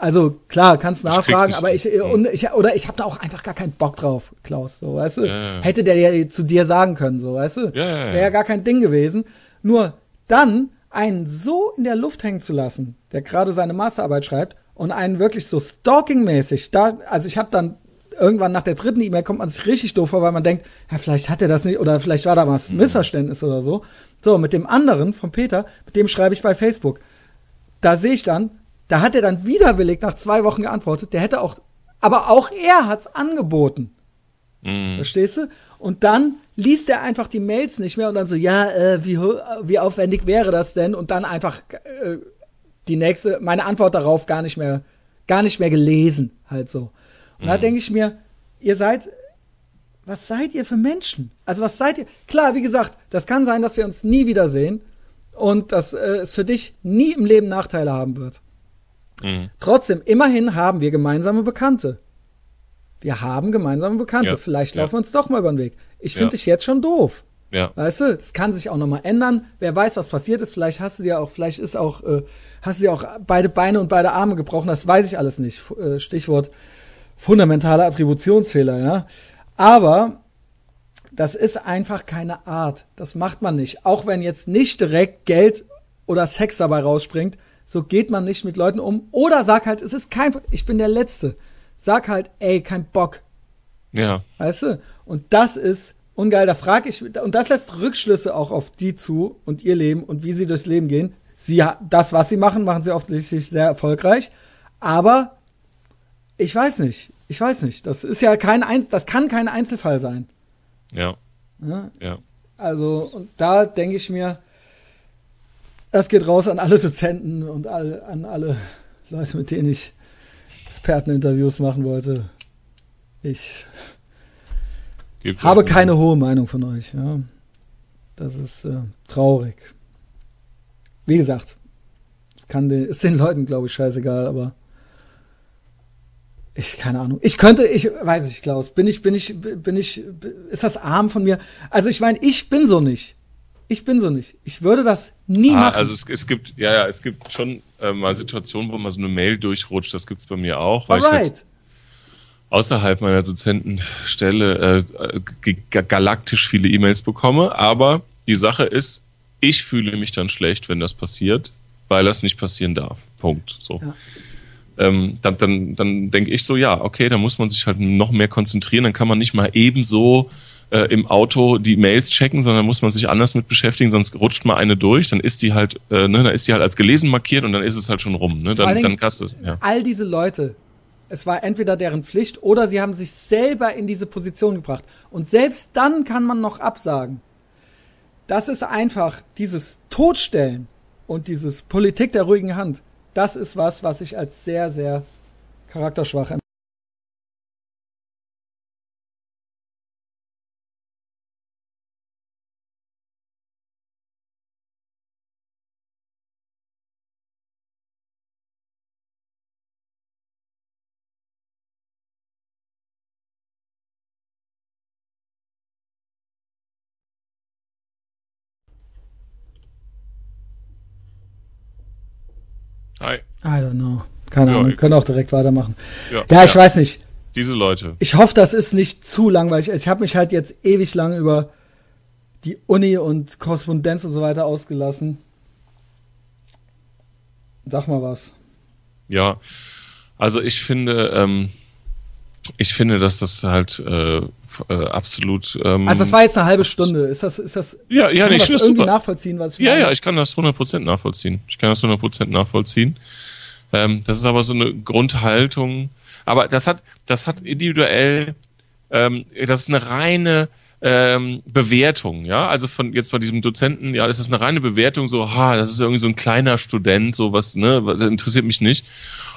also klar, kannst nachfragen, aber ich, und ich oder ich habe da auch einfach gar keinen Bock drauf, Klaus, so, weißt du? Ja. Hätte der ja zu dir sagen können, so, weißt du? Ja, Wäre ja gar kein Ding gewesen. Nur dann einen so in der Luft hängen zu lassen, der gerade seine Masterarbeit schreibt und einen wirklich so stalking-mäßig, da, also ich habe dann irgendwann nach der dritten E-Mail kommt man sich richtig doof vor, weil man denkt, ja, vielleicht hat er das nicht oder vielleicht war da was mhm. Missverständnis oder so. So, mit dem anderen von Peter, mit dem schreibe ich bei Facebook. Da sehe ich dann, da hat er dann widerwillig nach zwei Wochen geantwortet. Der hätte auch, aber auch er hat's angeboten. Mhm. Verstehst du? Und dann liest er einfach die Mails nicht mehr und dann so, ja, äh, wie, wie aufwendig wäre das denn? Und dann einfach äh, die nächste, meine Antwort darauf gar nicht mehr, gar nicht mehr gelesen, halt so. Und mhm. da denke ich mir, ihr seid, was seid ihr für Menschen? Also was seid ihr? Klar, wie gesagt, das kann sein, dass wir uns nie wiedersehen und dass äh, es für dich nie im Leben Nachteile haben wird. Mhm. Trotzdem, immerhin haben wir gemeinsame Bekannte. Wir haben gemeinsame Bekannte. Ja, Vielleicht laufen wir uns doch mal über den Weg. Ich finde dich jetzt schon doof. Ja. Weißt du, das kann sich auch nochmal ändern. Wer weiß, was passiert ist. Vielleicht hast du dir auch, vielleicht ist auch, äh, hast du dir auch beide Beine und beide Arme gebrochen. Das weiß ich alles nicht. Äh, Stichwort fundamentale Attributionsfehler, ja. Aber das ist einfach keine Art. Das macht man nicht. Auch wenn jetzt nicht direkt Geld oder Sex dabei rausspringt, so geht man nicht mit Leuten um. Oder sag halt, es ist kein, ich bin der Letzte. Sag halt, ey, kein Bock. Ja. Weißt du? Und das ist ungeil. Da frage ich, und das lässt Rückschlüsse auch auf die zu und ihr Leben und wie sie durchs Leben gehen. Sie, das, was sie machen, machen sie offensichtlich sehr erfolgreich. Aber ich weiß nicht. Ich weiß nicht. Das ist ja kein Einz das kann kein Einzelfall sein. Ja. Ja. ja. Also, und da denke ich mir, das geht raus an alle Dozenten und all, an alle Leute, mit denen ich Experteninterviews machen wollte. Ich Gibt habe keine hohe Meinung von euch. Ja. Das ist äh, traurig. Wie gesagt, es kann den, ist den Leuten, glaube ich, scheißegal, aber ich, keine Ahnung. Ich könnte, ich weiß nicht, Klaus, bin ich, bin ich, bin ich, ist das arm von mir? Also ich meine, ich bin so nicht. Ich bin so nicht. Ich würde das nie ah, machen. Also es, es gibt, ja, ja, es gibt schon äh, mal Situationen, wo man so eine Mail durchrutscht. Das gibt's bei mir auch. Weil Alright. ich halt außerhalb meiner Dozentenstelle äh, galaktisch viele E-Mails bekomme. Aber die Sache ist, ich fühle mich dann schlecht, wenn das passiert, weil das nicht passieren darf. Punkt. So. Ja. Ähm, dann, dann, dann denke ich so, ja, okay, da muss man sich halt noch mehr konzentrieren. Dann kann man nicht mal ebenso äh, im Auto die Mails checken, sondern muss man sich anders mit beschäftigen, sonst rutscht mal eine durch, dann ist die halt, äh, ne, dann ist die halt als gelesen markiert und dann ist es halt schon rum. Ne? Dann, dann kannst du, ja. All diese Leute, es war entweder deren Pflicht oder sie haben sich selber in diese Position gebracht. Und selbst dann kann man noch absagen. Das ist einfach dieses Todstellen und dieses Politik der ruhigen Hand. Das ist was, was ich als sehr, sehr charakterschwach Hi. Know. Keine ja, Ahnung. Können auch direkt weitermachen. Ja, ja ich ja. weiß nicht. Diese Leute. Ich hoffe, das ist nicht zu langweilig. Ich habe mich halt jetzt ewig lang über die Uni und Korrespondenz und so weiter ausgelassen. Sag mal was. Ja, also ich finde, ähm, ich finde, dass das halt äh, äh, absolut. Ähm, also das war jetzt eine halbe Stunde. Ist das, ist das? Ja, ja, kann ich man das irgendwie super. nachvollziehen, was ich Ja, meine? ja, ich kann das 100% nachvollziehen. Ich kann das 100% nachvollziehen. Ähm, das ist aber so eine Grundhaltung. Aber das hat, das hat individuell, ähm, das ist eine reine ähm, Bewertung, ja. Also von jetzt bei diesem Dozenten, ja, das ist eine reine Bewertung, so, ha, das ist irgendwie so ein kleiner Student, so was, ne, das interessiert mich nicht.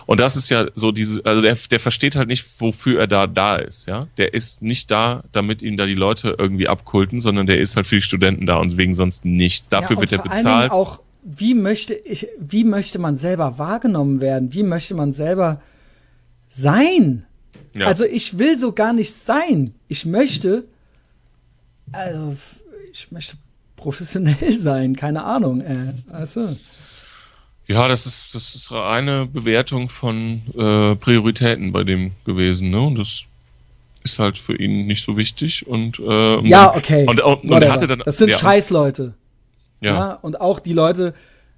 Und das ist ja so diese, also der, der versteht halt nicht, wofür er da da ist, ja. Der ist nicht da, damit ihn da die Leute irgendwie abkulten, sondern der ist halt für die Studenten da und wegen sonst nichts. Dafür ja, wird er bezahlt. auch, wie möchte ich, wie möchte man selber wahrgenommen werden? Wie möchte man selber sein? Ja. Also ich will so gar nicht sein. Ich möchte, also ich möchte professionell sein, keine Ahnung, äh, du? Ja, das ist, das ist eine Bewertung von äh, Prioritäten bei dem gewesen, ne? Und das ist halt für ihn nicht so wichtig und äh, Ja, okay. Und, und, und hatte dann das sind ja, Scheißleute. Ja. Ja, und auch die Leute,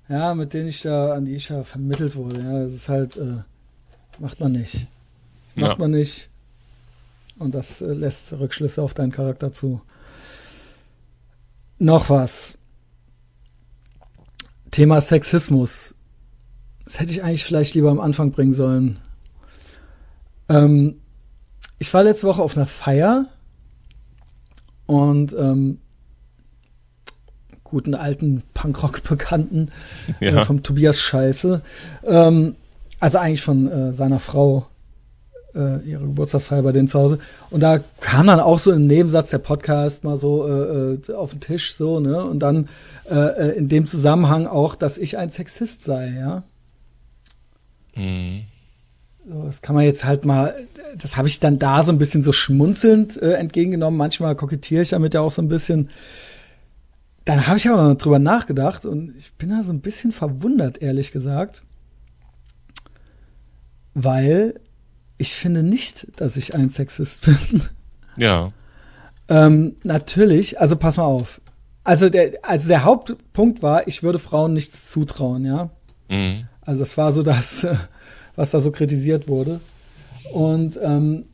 ja, mit denen ich da, an die ich da vermittelt wurde, ja, das ist halt, äh, macht man nicht. Das macht Ja. man nicht. Und das äh, lässt Rückschlüsse auf deinen Charakter zu. Noch was. Thema Sexismus. Das hätte ich eigentlich vielleicht lieber am Anfang bringen sollen. Ähm, ich war letzte Woche auf einer Feier und ähm, guten alten Punkrock-Bekannten Ja. äh, vom Tobias Scheiße. Ähm, also eigentlich von äh, seiner Frau, äh, ihre Geburtstagsfeier bei denen zu Hause. Und da kam dann auch so im Nebensatz der Podcast mal so äh, äh, auf den Tisch so, ne? Und dann äh, äh, in dem Zusammenhang auch, dass ich ein Sexist sei, ja. Mhm. So, das kann man jetzt halt mal, das habe ich dann da so ein bisschen so schmunzelnd äh, entgegengenommen. Manchmal kokettiere ich damit ja auch so ein bisschen. Dann habe ich aber mal drüber nachgedacht und ich bin da so ein bisschen verwundert, ehrlich gesagt. Weil ich finde nicht, dass ich ein Sexist bin. ja, Ähm, natürlich, also pass mal auf. Also der, also der Hauptpunkt war, ich würde Frauen nichts zutrauen, ja. mhm. Also das war so das, was da so kritisiert wurde. Und ähm,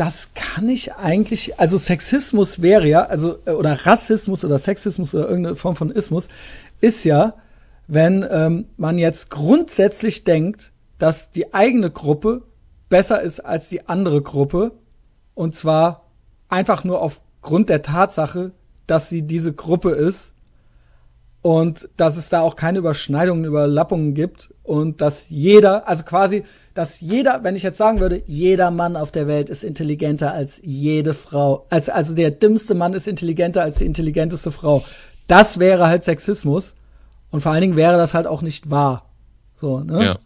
das kann ich eigentlich, also Sexismus wäre ja, also äh, oder Rassismus oder Sexismus oder irgendeine Form von Ismus ist ja, wenn ähm, man jetzt grundsätzlich denkt, dass die eigene Gruppe besser ist als die andere Gruppe. Und zwar einfach nur aufgrund der Tatsache, dass sie diese Gruppe ist. Und dass es da auch keine Überschneidungen, Überlappungen gibt. Und dass jeder, also quasi, dass jeder, wenn ich jetzt sagen würde, jeder Mann auf der Welt ist intelligenter als jede Frau, als, also der dümmste Mann ist intelligenter als die intelligenteste Frau, das wäre halt Sexismus und vor allen Dingen wäre das halt auch nicht wahr. So, ne? ja,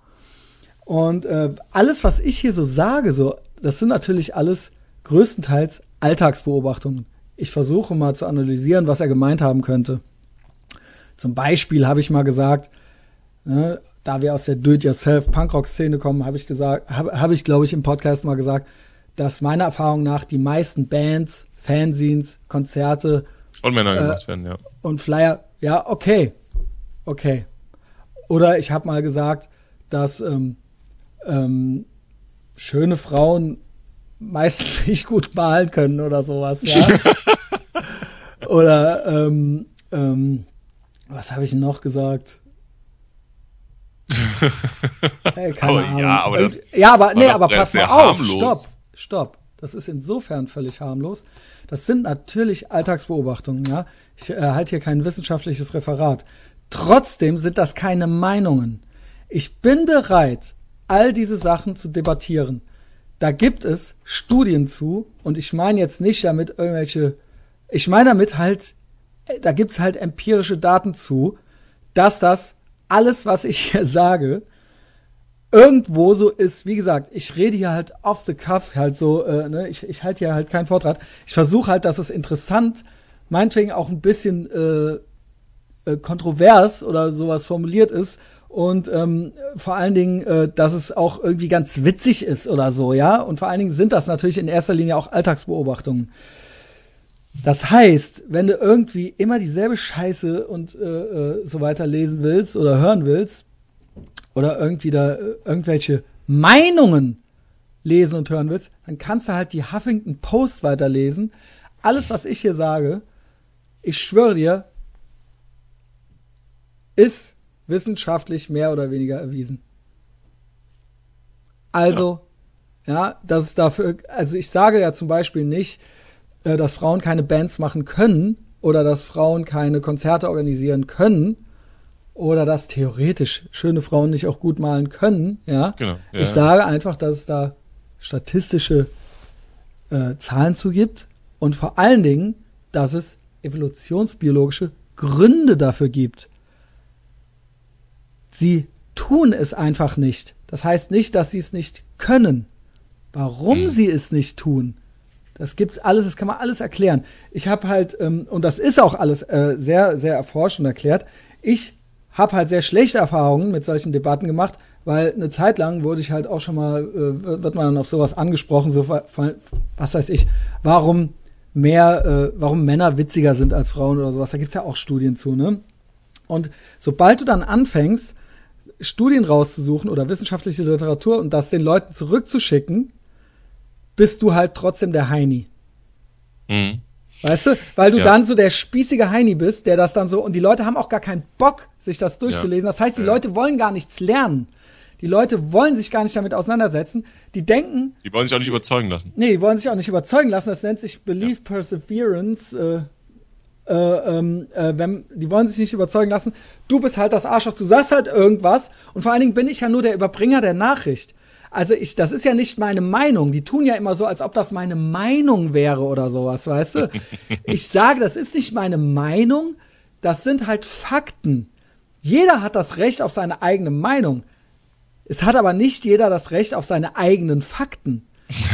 Und äh, alles, was ich hier so sage, so, das sind natürlich alles größtenteils Alltagsbeobachtungen. Ich versuche mal zu analysieren, was er gemeint haben könnte. Zum Beispiel habe ich mal gesagt, ne, da wir aus der Do-it-yourself-Punkrock-Szene kommen, habe ich gesagt, habe hab ich, glaube ich, im Podcast mal gesagt, dass meiner Erfahrung nach die meisten Bands, Fanzines, Konzerte und Männer Äh, gemacht werden, ja. und Flyer, ja, okay, okay. Oder ich habe mal gesagt, dass ähm, ähm, schöne Frauen meistens nicht gut malen können oder sowas, ja. oder ähm, ähm, was habe ich noch gesagt? Ey, keine Oh, Ahnung. ja, aber das ja, aber nee, aber pass mal auf, harmlos. stopp, stopp. Das ist insofern völlig harmlos. Das sind natürlich Alltagsbeobachtungen, ja. Ich äh, halte hier kein wissenschaftliches Referat. Trotzdem sind das keine Meinungen. Ich bin bereit, all diese Sachen zu debattieren. Da gibt es Studien zu, und ich meine jetzt nicht damit irgendwelche, ich meine damit halt, äh, da gibt's halt empirische Daten zu, dass das alles, was ich hier sage, irgendwo so ist, wie gesagt, ich rede hier halt off the cuff, halt so, äh, ne, ich, ich halte hier halt keinen Vortrag. Ich versuche halt, dass es interessant, meinetwegen auch ein bisschen äh, äh, kontrovers oder sowas formuliert ist und ähm, vor allen Dingen, äh, dass es auch irgendwie ganz witzig ist oder so, ja. Und vor allen Dingen sind das natürlich in erster Linie auch Alltagsbeobachtungen. Das heißt, wenn du irgendwie immer dieselbe Scheiße und äh, äh, so weiter lesen willst oder hören willst, oder irgendwie da äh, irgendwelche Meinungen lesen und hören willst, dann kannst du halt die Huffington Post weiterlesen. Alles, was ich hier sage, ich schwöre dir, ist wissenschaftlich mehr oder weniger erwiesen. Also, ja, ja dass es dafür, also ich sage ja zum Beispiel nicht, äh, dass Frauen keine Bands machen können oder dass Frauen keine Konzerte organisieren können oder dass theoretisch schöne Frauen nicht auch gut malen können, ja. Genau, ja. Ich sage einfach, dass es da statistische äh, Zahlen zugibt und vor allen Dingen, dass es evolutionsbiologische Gründe dafür gibt. Sie tun es einfach nicht. Das heißt nicht, dass sie es nicht können. Warum hm. sie es nicht tun, das gibt's alles, das kann man alles erklären. Ich habe halt, ähm, und das ist auch alles äh, sehr, sehr erforscht und erklärt, ich habe halt sehr schlechte Erfahrungen mit solchen Debatten gemacht, weil eine Zeit lang wurde ich halt auch schon mal, äh, wird man dann auf sowas angesprochen, so was weiß ich, warum mehr, äh, warum Männer witziger sind als Frauen oder sowas. Da gibt's ja auch Studien zu, ne? Und sobald du dann anfängst, Studien rauszusuchen oder wissenschaftliche Literatur und das den Leuten zurückzuschicken, bist du halt trotzdem der Heini. Mhm. Weißt du? Weil du ja. dann so der spießige Heini bist, der das dann so, und die Leute haben auch gar keinen Bock, sich das durchzulesen. Ja. Das heißt, die ja. Leute wollen gar nichts lernen. Die Leute wollen sich gar nicht damit auseinandersetzen. Die denken. Die wollen sich auch nicht überzeugen lassen. Nee, die wollen sich auch nicht überzeugen lassen. Das nennt sich Belief Perseverance. Äh, äh, ähm, äh, wenn, die wollen sich nicht überzeugen lassen. Du bist halt das Arschloch, du sagst halt irgendwas. Und vor allen Dingen bin ich ja nur der Überbringer der Nachricht. Also ich, das ist ja nicht meine Meinung. Die tun ja immer so, als ob das meine Meinung wäre oder sowas, weißt du? Ich sage, das ist nicht meine Meinung. Das sind halt Fakten. Jeder hat das Recht auf seine eigene Meinung. Es hat aber nicht jeder das Recht auf seine eigenen Fakten.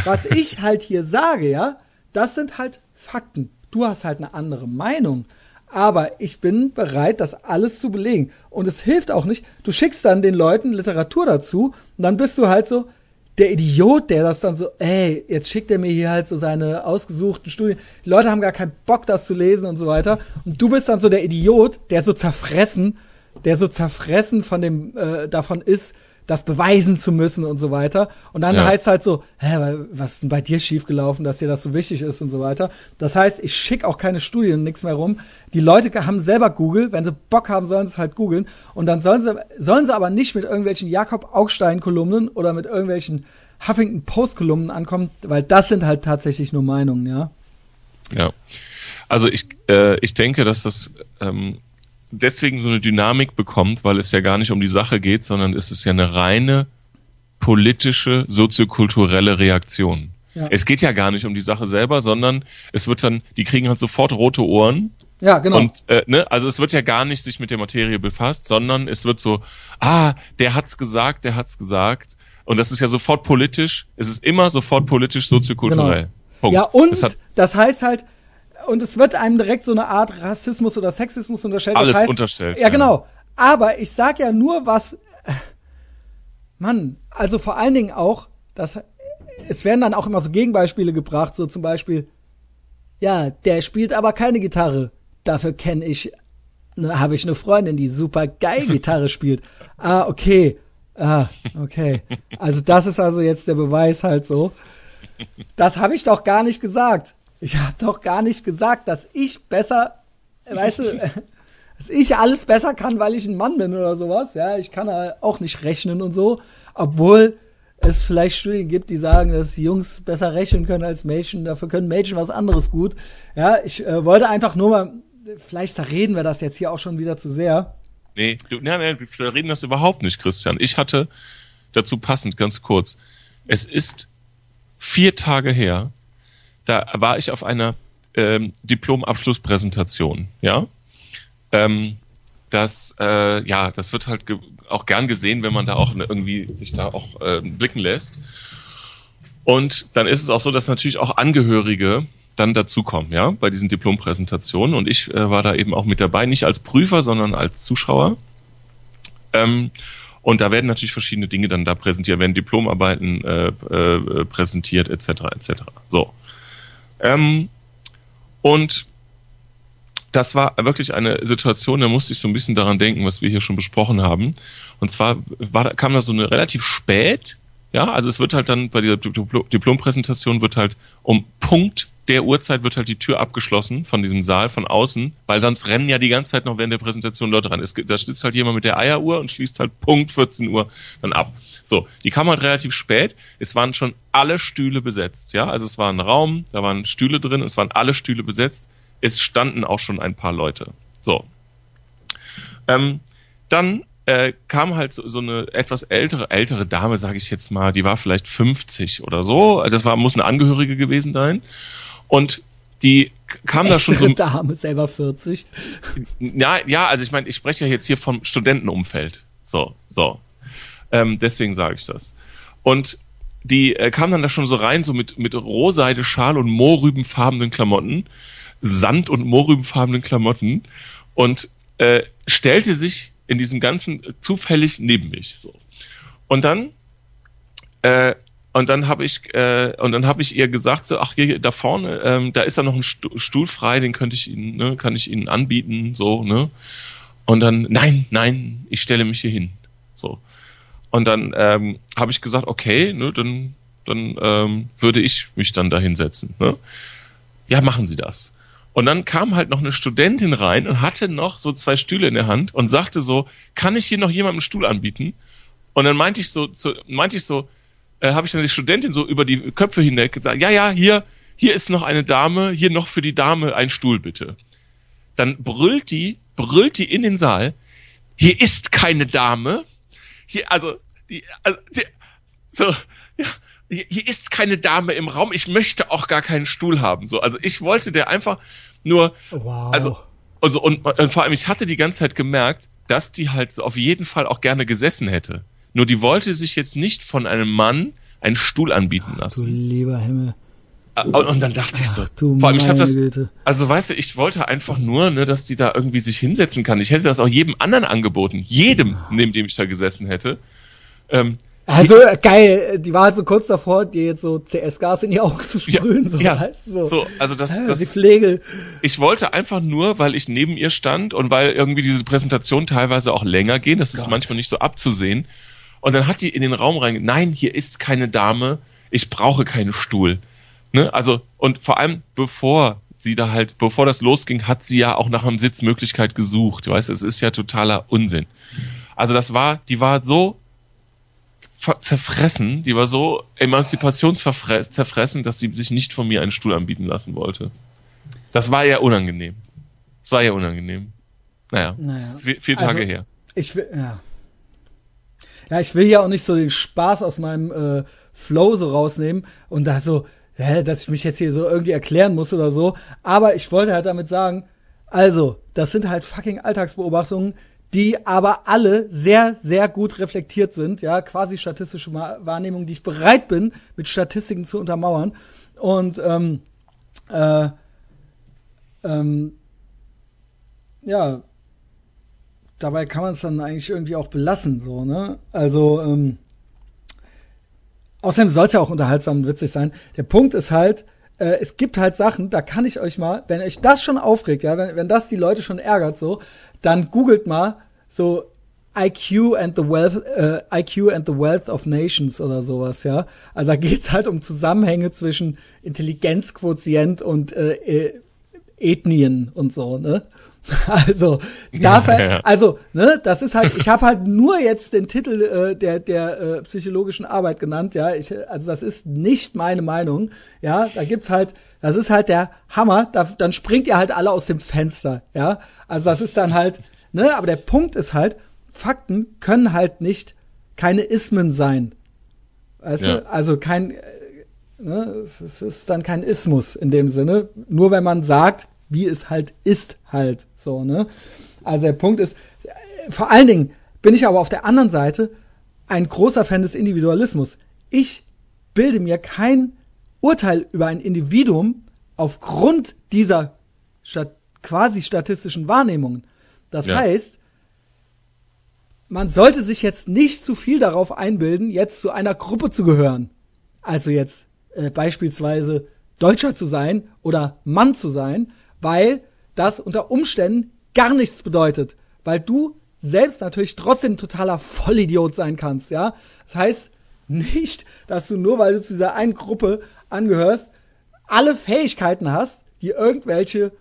Was ich halt hier sage, ja, das sind halt Fakten. Du hast halt eine andere Meinung. Aber ich bin bereit, das alles zu belegen. Und es hilft auch nicht. Du schickst dann den Leuten Literatur dazu und dann bist du halt so der Idiot, der das dann so, ey, jetzt schickt er mir hier halt so seine ausgesuchten Studien. Die Leute haben gar keinen Bock, das zu lesen und so weiter. Und du bist dann so der Idiot, der so zerfressen, der so zerfressen von dem, äh, davon ist, das beweisen zu müssen und so weiter. Und dann ja. heißt halt so, hä, was ist denn bei dir schiefgelaufen, dass dir das so wichtig ist und so weiter. Das heißt, ich schicke auch keine Studien und nichts mehr rum. Die Leute haben selber Google, wenn sie Bock haben, sollen sie es halt googeln. Und dann sollen sie, sollen sie aber nicht mit irgendwelchen Jakob Augstein-Kolumnen oder mit irgendwelchen Huffington Post-Kolumnen ankommen, weil das sind halt tatsächlich nur Meinungen, ja. Ja. Also ich, äh, ich denke, dass das ähm, deswegen so eine Dynamik bekommt, weil es ja gar nicht um die Sache geht, sondern es ist ja eine reine politische, soziokulturelle Reaktion. Ja. Es geht ja gar nicht um die Sache selber, sondern es wird dann, die kriegen halt sofort rote Ohren. Ja, genau. Und äh, ne, also es wird ja gar nicht sich mit der Materie befasst, sondern es wird so, ah, der hat's gesagt, der hat's gesagt. Und das ist ja sofort politisch. Es ist immer sofort politisch, soziokulturell. Genau. Punkt. Ja, und das, das heißt halt, und es wird einem direkt so eine Art Rassismus oder Sexismus unterstellt. Alles das heißt, unterstellt. Ja, ja, genau. Aber ich sag ja nur, was. Mann, also vor allen Dingen auch, dass es werden dann auch immer so Gegenbeispiele gebracht, so zum Beispiel, ja, der spielt aber keine Gitarre. Dafür kenne ich, ne, habe ich eine Freundin, die super geil Gitarre spielt. Ah, okay. Ah, okay. Also das ist also jetzt der Beweis halt so. Das habe ich doch gar nicht gesagt. Ich habe doch gar nicht gesagt, dass ich besser, weißt du, dass ich alles besser kann, weil ich ein Mann bin oder sowas. Ja, ich kann auch nicht rechnen und so. Obwohl es vielleicht Studien gibt, die sagen, dass Jungs besser rechnen können als Mädchen. Dafür können Mädchen was anderes gut. Ja, ich äh, wollte einfach nur mal, vielleicht zerreden wir das jetzt hier auch schon wieder zu sehr. Nee, du, nein, nein, wir reden das überhaupt nicht, Christian. Ich hatte dazu passend, ganz kurz. Es ist vier Tage her, da war ich auf einer ähm, Diplom-Abschlusspräsentation, ja. Ähm, das, äh, ja, das wird halt auch gern gesehen, wenn man da auch irgendwie sich da auch äh, blicken lässt. Und dann ist es auch so, dass natürlich auch Angehörige dann dazukommen, ja, bei diesen Diplompräsentationen. Und ich äh, war da eben auch mit dabei, nicht als Prüfer, sondern als Zuschauer. Ähm, und da werden natürlich verschiedene Dinge dann da präsentiert, werden Diplomarbeiten äh, äh, präsentiert, etc. etc. So. Ähm, und das war wirklich eine Situation, da musste ich so ein bisschen daran denken, was wir hier schon besprochen haben. Und zwar war, kam da so eine relativ spät, ja, also es wird halt dann bei dieser Diplompräsentation wird halt um Punkt der Uhrzeit wird halt die Tür abgeschlossen von diesem Saal von außen, weil sonst rennen ja die ganze Zeit noch während der Präsentation Leute rein. Es, da sitzt halt jemand mit der Eieruhr und schließt halt Punkt 14 Uhr dann ab. So, die kam halt relativ spät. Es waren schon alle Stühle besetzt, ja, also es war ein Raum, da waren Stühle drin, es waren alle Stühle besetzt es standen auch schon ein paar Leute. So. Ähm, dann äh, kam halt so, so eine etwas ältere, ältere Dame, sage ich jetzt mal, die war vielleicht 50 oder so. Das war, muss eine Angehörige gewesen sein. Und die kam da schon so. Dame, selber 40. Ja, ja, also ich meine, ich spreche ja jetzt hier vom Studentenumfeld. So, so. Ähm, deswegen sage ich das. Und die äh, kam dann da schon so rein, so mit, mit Rohseide, Schal und mohrrübenfarbenen Klamotten sand- und mohrrübenfarbenen Klamotten und äh, stellte sich in diesem Ganzen zufällig neben mich. So. Und dann äh, und dann habe ich äh, und dann habe ich ihr gesagt so ach hier da vorne ähm, da ist ja noch ein Stuhl frei den könnte ich Ihnen ne, kann ich Ihnen anbieten so ne und dann nein nein ich stelle mich hier hin so und dann ähm, habe ich gesagt okay ne dann dann ähm, würde ich mich dann da hinsetzen ne ja machen Sie das und dann kam halt noch eine Studentin rein und hatte noch so zwei Stühle in der Hand und sagte so, kann ich hier noch jemandem einen Stuhl anbieten? Und dann meinte ich so, zu, meinte ich so, äh, habe ich dann die Studentin so über die Köpfe hinweg gesagt, ja, ja, hier, hier ist noch eine Dame, hier noch für die Dame ein Stuhl bitte. Dann brüllt die, brüllt die in den Saal, hier ist keine Dame, hier, also, die, also, die, so, ja, hier ist keine Dame im Raum, ich möchte auch gar keinen Stuhl haben. So, also ich wollte der einfach nur, wow. also, also und, und vor allem ich hatte die ganze Zeit gemerkt, dass die halt so auf jeden Fall auch gerne gesessen hätte. Nur die wollte sich jetzt nicht von einem Mann einen Stuhl anbieten lassen. Ach, du lieber Himmel. Ah, und, dann dachte Ach, ich so, vor allem ich habe das, also weißt du, ich wollte einfach nur, ne, dass die da irgendwie sich hinsetzen kann. Ich hätte das auch jedem anderen angeboten, jedem, neben dem ich da gesessen hätte. Ähm, also geil, die war halt so kurz davor, dir jetzt so CS-Gas in die Augen zu sprühen. Ja, so, ja. Weißt, so. so. also das, ja, das. Die Pflege. Ich wollte einfach nur, weil ich neben ihr stand und weil irgendwie diese Präsentation teilweise auch länger gehen, das Gott. ist manchmal nicht so abzusehen. Und dann hat die in den Raum rein, nein, hier ist keine Dame, ich brauche keinen Stuhl. Ne? Also, und vor allem, bevor sie da halt, bevor das losging, hat sie ja auch nach einer Sitzmöglichkeit gesucht. Du weißt, es ist ja totaler Unsinn. Also das war, die war so zerfressen, die war so emanzipationszerfressen, dass sie sich nicht von mir einen Stuhl anbieten lassen wollte. Das war ja unangenehm. Das war ja unangenehm. Naja, naja. vier, vier Tage also, her. Ich will, ja. Ja, ich will ja auch nicht so den Spaß aus meinem äh, Flow so rausnehmen und da so, dass ich mich jetzt hier so irgendwie erklären muss oder so. Aber ich wollte halt damit sagen, also, das sind halt fucking Alltagsbeobachtungen, die aber alle sehr, sehr gut reflektiert sind, ja, quasi statistische Wahrnehmung, die ich bereit bin, mit Statistiken zu untermauern. Und ähm, äh, ähm, ja, dabei kann man es dann eigentlich irgendwie auch belassen, so, ne? Also, ähm, außerdem soll es ja auch unterhaltsam und witzig sein. Der Punkt ist halt, äh, es gibt halt Sachen, da kann ich euch mal, wenn euch das schon aufregt, ja, wenn, wenn das die Leute schon ärgert, so, dann googelt mal so IQ and the Wealth, äh, IQ and the Wealth of Nations oder sowas, ja. Also da geht's halt um Zusammenhänge zwischen Intelligenzquotient und äh, äh Ethnien und so, ne? Also, dafür, ja. also, ne, das ist halt, ich habe halt nur jetzt den Titel äh, der der äh, psychologischen Arbeit genannt, ja. Ich, also das ist nicht meine Meinung, ja. Da gibt's halt, das ist halt der Hammer. Da, dann springt ihr halt alle aus dem Fenster, ja. Also das ist dann halt Ne? Aber der Punkt ist halt, Fakten können halt nicht keine Ismen sein. Weißt ja. du? Also kein, äh, ne? es ist dann kein Ismus in dem Sinne. Nur wenn man sagt, wie es halt ist, halt so, ne? Also der Punkt ist, äh, vor allen Dingen bin ich aber auf der anderen Seite ein großer Fan des Individualismus. Ich bilde mir kein Urteil über ein Individuum aufgrund dieser stat quasi statistischen Wahrnehmungen. Das ja. heißt, man sollte sich jetzt nicht zu viel darauf einbilden, jetzt zu einer Gruppe zu gehören. Also jetzt äh, beispielsweise Deutscher zu sein oder Mann zu sein, weil das unter Umständen gar nichts bedeutet, weil du selbst natürlich trotzdem totaler Vollidiot sein kannst, ja. Das heißt nicht, dass du nur, weil du zu dieser einen Gruppe angehörst, alle Fähigkeiten hast, die irgendwelche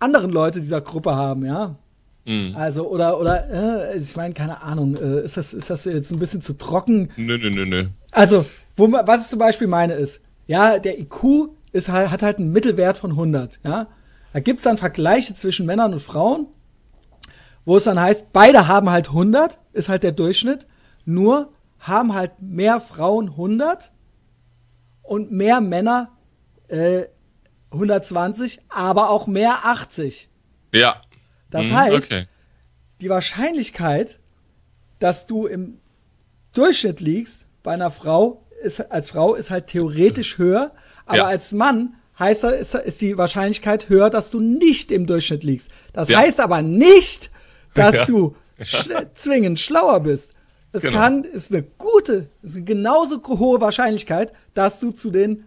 anderen Leute dieser Gruppe haben, ja. Mhm. Also, oder, oder, äh, ich meine, keine Ahnung, äh, ist, das, ist das jetzt ein bisschen zu trocken? Nö, nö, nö, nö. Also, wo, was ich zum Beispiel meine ist, ja, der IQ ist halt, hat halt einen Mittelwert von 100, ja. Da gibt's dann Vergleiche zwischen Männern und Frauen, wo es dann heißt, beide haben halt 100, ist halt der Durchschnitt, nur haben halt mehr Frauen 100 und mehr Männer äh, 120, aber auch mehr 80. Ja. Das mhm, heißt, okay. die Wahrscheinlichkeit, dass du im Durchschnitt liegst bei einer Frau, ist, als Frau ist halt theoretisch höher, aber ja. als Mann heißt ist, ist die Wahrscheinlichkeit höher, dass du nicht im Durchschnitt liegst. Das ja. heißt aber nicht, dass ja. du sch zwingend schlauer bist. Es genau. kann, ist eine gute, ist eine genauso hohe Wahrscheinlichkeit, dass du zu den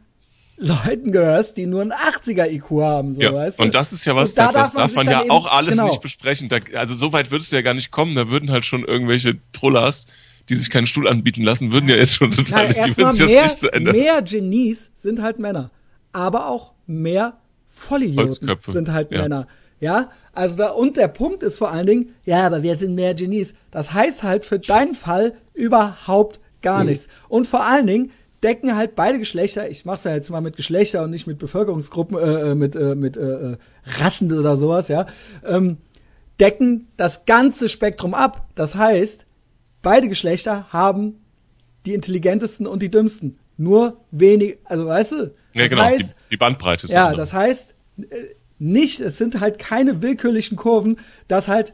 Leuten gehörst, die nur ein 80er IQ haben, so ja, weißt du? Und das ist ja was, da das darf man, ja eben, auch alles genau. nicht besprechen. Da, also so weit würdest du ja gar nicht kommen. Da würden halt schon irgendwelche Trullers, die sich keinen Stuhl anbieten lassen, würden ja jetzt schon total, Na, die würden sich das nicht zu Ende. Mehr Genies sind halt Männer. Aber auch mehr Vollidioten sind halt ja. Männer. Ja, also da, und der Punkt ist vor allen Dingen, ja, aber wir sind mehr Genies. Das heißt halt für deinen Fall überhaupt gar mhm. nichts. Und vor allen Dingen, decken halt beide Geschlechter, ich mach's ja jetzt mal mit Geschlechter und nicht mit Bevölkerungsgruppen, äh, äh mit, äh, mit äh, äh, Rassen oder sowas, ja, ähm, decken das ganze Spektrum ab. Das heißt, beide Geschlechter haben die intelligentesten und die dümmsten. Nur wenig, also weißt du? Ja, genau, heißt, die, die, Bandbreite ist Ja, andere. das heißt, äh, nicht, es sind halt keine willkürlichen Kurven, dass halt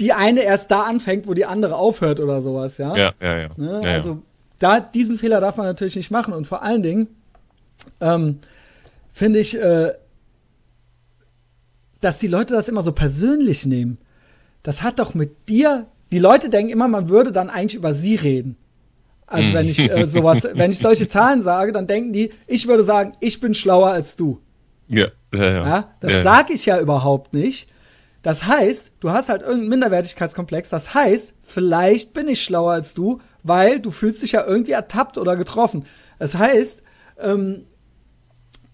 die eine erst da anfängt, wo die andere aufhört oder sowas, ja? Ja, ja, ja. Ne? ja also, da, diesen Fehler darf man natürlich nicht machen. Und vor allen Dingen ähm, finde ich, äh, dass die Leute das immer so persönlich nehmen. Das hat doch mit dir. Die Leute denken immer, man würde dann eigentlich über sie reden. Also wenn ich äh, sowas, wenn ich solche Zahlen sage, dann denken die, ich würde sagen, ich bin schlauer als du. Ja, ja, ja. ja das ja, sage ich ja überhaupt nicht. Das heißt, du hast halt irgendeinen Minderwertigkeitskomplex. Das heißt, vielleicht bin ich schlauer als du, weil du fühlst dich ja irgendwie ertappt oder getroffen. Das heißt, ähm,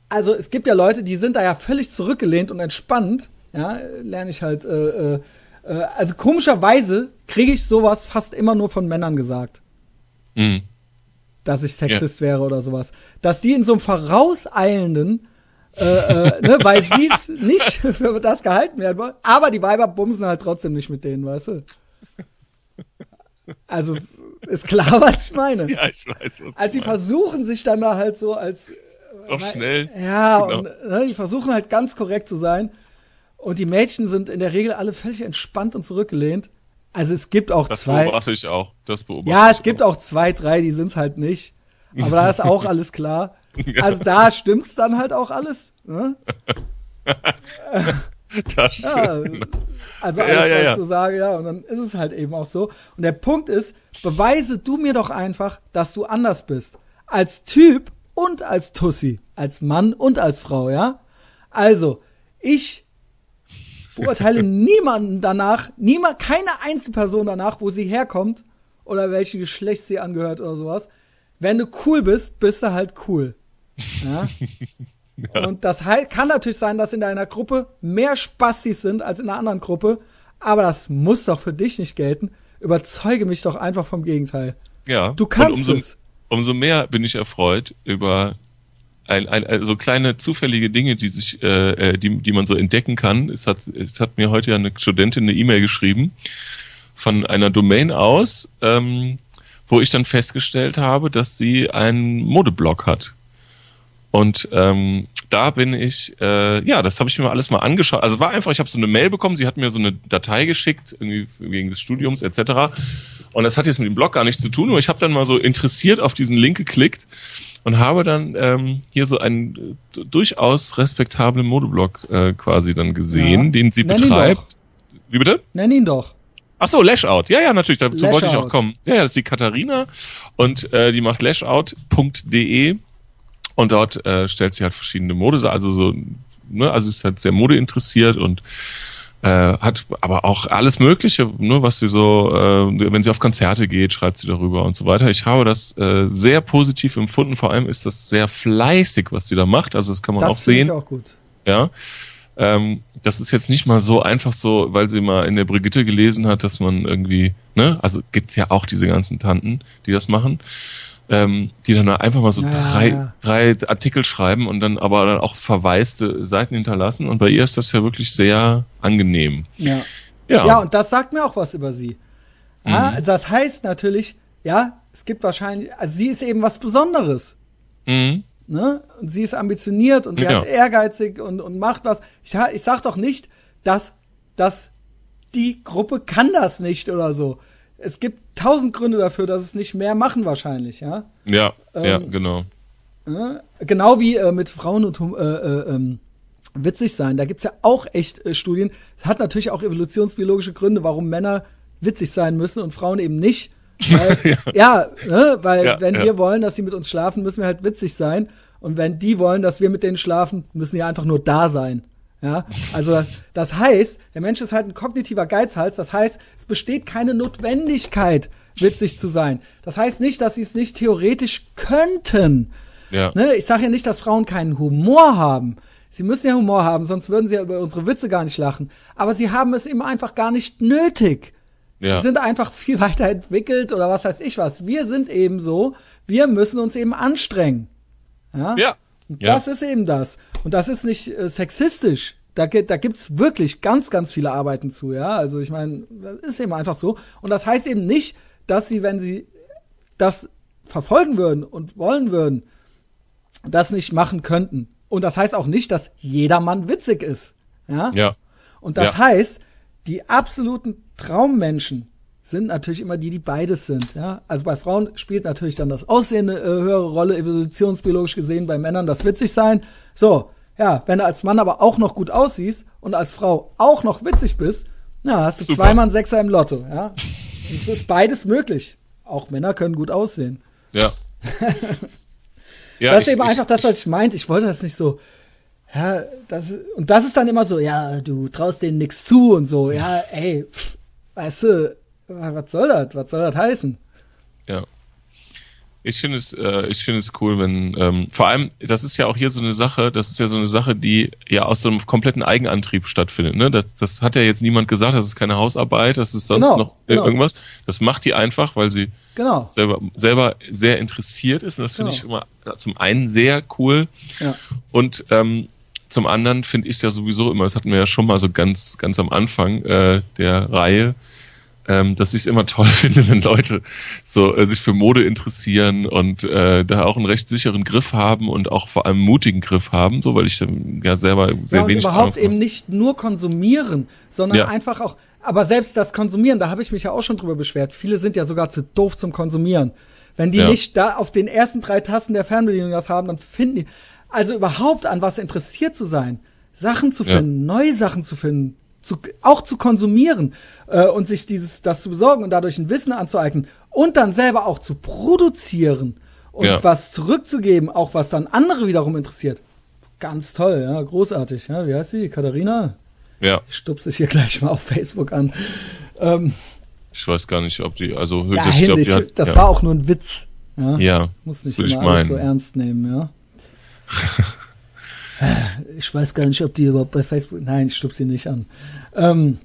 also es gibt ja Leute, die sind da ja völlig zurückgelehnt und entspannt. Ja, lerne ich halt. Äh, äh, äh also komischerweise kriege ich sowas fast immer nur von Männern gesagt. Mhm. Dass ich Sexist ja. wäre oder sowas. Dass die in so einem vorauseilenden äh, äh, ne, weil sie es nicht für das gehalten werden wollen. Aber die Weiber bumsen halt trotzdem nicht mit denen, weißt du? Also ist klar, was ich meine. Ja, ich weiß. Was also die versuchen sich dann da halt so als noch schnell. Ja, genau. und ne, die versuchen halt ganz korrekt zu sein. Und die Mädchen sind in der Regel alle völlig entspannt und zurückgelehnt. Also es gibt auch das zwei. Das beobachte ich auch. Das beobachte ja, es gibt auch. auch zwei, drei, die sind's halt nicht. Aber da ist auch alles klar. Also da stimmt's dann halt auch alles. Ne? das stimmt. Ja, also alles, ja, ja, was ich so sage, ja, und dann ist es halt eben auch so. Und der Punkt ist, beweise du mir doch einfach, dass du anders bist. Als Typ und als Tussi. Als Mann und als Frau, ja? Also, ich beurteile niemanden danach, niemand, keine Einzelperson danach, wo sie herkommt oder welchem Geschlecht sie angehört oder sowas. Wenn du cool bist, bist du halt cool. Ja? ja. Und das kann natürlich sein, dass in deiner Gruppe mehr Spastis sind als in einer anderen Gruppe, aber das muss doch für dich nicht gelten. Überzeuge mich doch einfach vom Gegenteil. Ja. Du kannst umso, es. Umso mehr bin ich erfreut über ein, ein, ein, so kleine zufällige Dinge, die sich, äh, äh, die, die man so entdecken kann. Es hat, es hat mir heute ja eine Studentin eine E-Mail geschrieben von einer Domain aus, ähm, wo ich dann festgestellt habe, dass sie einen Modeblog hat. Und ähm, da bin ich, äh, ja, das habe ich mir alles mal angeschaut. Also war einfach, ich habe so eine Mail bekommen, sie hat mir so eine Datei geschickt, irgendwie wegen des Studiums etc. Und das hat jetzt mit dem Blog gar nichts zu tun, aber ich habe dann mal so interessiert auf diesen Link geklickt und habe dann ähm, hier so einen äh, durchaus respektablen Modeblog äh, quasi dann gesehen, ja. den sie Nenn betreibt. Wie bitte? Nenn ihn doch. Ach so, Lashout. Ja, ja, natürlich, dazu Lash wollte ich auch kommen. Ja, ja, das ist die Katharina und äh, die macht lashout.de und dort äh, stellt sie halt verschiedene Mode, also so ne, also ist halt sehr modeinteressiert und äh, hat aber auch alles Mögliche, ne, was sie so, äh, wenn sie auf Konzerte geht, schreibt sie darüber und so weiter. Ich habe das äh, sehr positiv empfunden. Vor allem ist das sehr fleißig, was sie da macht. Also das kann man das auch sehen. Ich auch gut. Ja. Ähm, das ist jetzt nicht mal so einfach so, weil sie mal in der Brigitte gelesen hat, dass man irgendwie, ne, also gibt's ja auch diese ganzen Tanten, die das machen ähm, die dann einfach mal so ja, drei, ja. drei Artikel schreiben und dann aber dann auch verwaiste Seiten hinterlassen. Und bei ihr ist das ja wirklich sehr angenehm. Ja. Ja, ja und das sagt mir auch was über sie. Ja, mhm. Das heißt natürlich, ja, es gibt wahrscheinlich, also sie ist eben was Besonderes. Mhm. Ne? Und sie ist ambitioniert und sie ja. hat ehrgeizig und, und macht was. Ich, ich sag doch nicht, dass, dass die Gruppe kann das nicht oder so es gibt tausend Gründe dafür, dass es nicht mehr machen wahrscheinlich, ja. Ja, ähm, ja, genau. Äh, genau wie äh, mit Frauen und äh, äh, ähm, witzig sein. Da gibt's ja auch echt äh, Studien. Es hat natürlich auch evolutionsbiologische Gründe, warum Männer witzig sein müssen und Frauen eben nicht. Weil, ja, ja ne? weil ja, wenn ja. wir wollen, dass sie mit uns schlafen, müssen wir halt witzig sein. Und wenn die wollen, dass wir mit denen schlafen, müssen die einfach nur da sein. Ja, also das, das heißt, der Mensch ist halt ein kognitiver Geizhals. Das heißt, es besteht keine Notwendigkeit, witzig zu sein. Das heißt nicht, dass sie es nicht theoretisch könnten. Ja. Ne? Ich sage ja nicht, dass Frauen keinen Humor haben. Sie müssen ja Humor haben, sonst würden sie ja über unsere Witze gar nicht lachen. Aber sie haben es eben einfach gar nicht nötig. Ja. Sie sind einfach viel weiter entwickelt oder was weiß ich was. Wir sind eben so, wir müssen uns eben anstrengen. Ja. ja. Das ist eben das. Und das ist nicht äh, sexistisch. Da, da gibt's wirklich ganz, ganz viele Arbeiten zu, ja. Also ich meine, das ist eben einfach so. Und das heißt eben nicht, dass sie, wenn sie das verfolgen würden und wollen würden, das nicht machen könnten. Und das heißt auch nicht, dass jedermann witzig ist. Ja. ja. Und das ja. heißt, die absoluten Traummenschen sind natürlich immer die, die beides sind. Ja? Also bei Frauen spielt natürlich dann das Aussehen eine äh, höhere Rolle, evolutionsbiologisch gesehen, bei Männern das witzig sein. So, ja, wenn du als Mann aber auch noch gut aussiehst und als Frau auch noch witzig bist, na, hast du Super. zweimal einen Sechser im Lotto. Ja? es ist beides möglich. Auch Männer können gut aussehen. Ja. ja das ist ich, eben ich, einfach das, was ich meinte. Ich wollte das nicht so. Ja, das, und das ist dann immer so, ja, du traust denen nichts zu und so, ja, ey, pff, weißt du, was soll das? Was soll das heißen? Ja. Ich finde es, äh, ich finde es cool, wenn ähm, vor allem, das ist ja auch hier so eine Sache, das ist ja so eine Sache, die ja aus so einem kompletten Eigenantrieb stattfindet. Ne? Das, das hat ja jetzt niemand gesagt, das ist keine Hausarbeit, das ist sonst genau, noch genau. irgendwas. Das macht die einfach, weil sie genau. selber, selber sehr interessiert ist. Und das finde genau. ich immer zum einen sehr cool. Ja. Und ähm, zum anderen finde ich es ja sowieso immer, das hatten wir ja schon mal so ganz, ganz am Anfang äh, der Reihe, ähm, dass ich es immer toll finde, wenn Leute so äh, sich für Mode interessieren und äh, da auch einen recht sicheren Griff haben und auch vor allem mutigen Griff haben, so weil ich ja selber sehr ja, und wenig überhaupt eben nicht nur konsumieren, sondern ja. einfach auch. Aber selbst das Konsumieren, da habe ich mich ja auch schon drüber beschwert. Viele sind ja sogar zu doof zum Konsumieren. Wenn die ja. nicht da auf den ersten drei Tasten der Fernbedienung das haben, dann finden die. Also überhaupt an was interessiert zu sein, Sachen zu finden, neue Sachen zu finden, zu, auch zu konsumieren äh, und sich dieses das zu besorgen und dadurch ein Wissen anzueignen und dann selber auch zu produzieren und ja. was zurückzugeben, auch was dann andere wiederum interessiert. Ganz toll, ja, großartig. Ja, wie heißt sie? Katharina? Ja. Ich stupse ich hier gleich mal auf Facebook an. Ähm, ich weiß gar nicht, ob die, also ja, das, glaub, die hat, das ja. war auch nur ein Witz. Ja, ja muss nicht immer alles so ernst nehmen, ja. Ich weiß gar nicht, ob die überhaupt bei Facebook. Nein, ich stupse sie nicht an. Ähm,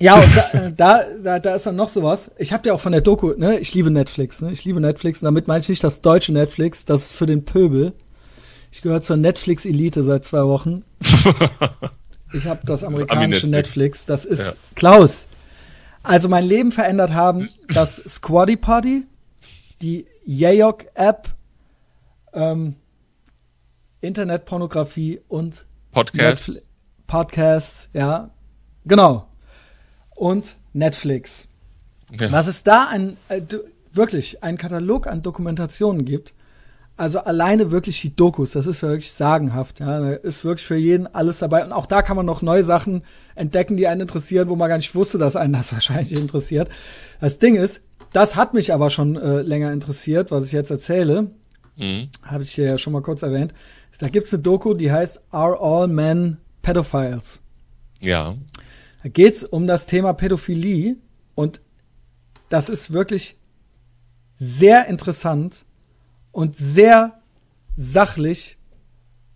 ja, und da, äh, da, da, da ist dann noch sowas. Ich habe ja auch von der Doku, ne, ich liebe Netflix, ne? Ich liebe Netflix und damit meine ich nicht das deutsche Netflix, das ist für den Pöbel. Ich gehöre zur Netflix-Elite seit zwei Wochen. Ich habe das amerikanische das Netflix. Das ist ja. Klaus. Also mein Leben verändert haben das Squaddy Party, die Yayok App, ähm, Internetpornografie und Podcasts. Podcasts, ja. Genau. Und Netflix. Ja. Was es da ein, äh, wirklich, ein Katalog an Dokumentationen gibt, also alleine wirklich die Dokus, das ist wirklich sagenhaft, ja. Da ist wirklich für jeden alles dabei. Und auch da kann man noch neue Sachen entdecken, die einen interessieren, wo man gar nicht wusste, dass einen das wahrscheinlich interessiert. Das Ding ist, das hat mich aber schon äh, länger interessiert, was ich jetzt erzähle. Mhm. Habe ich ja schon mal kurz erwähnt. Da gibt's eine Doku, die heißt Are All Men Pedophiles? Ja. Da geht's um das Thema Pädophilie und das ist wirklich sehr interessant und sehr sachlich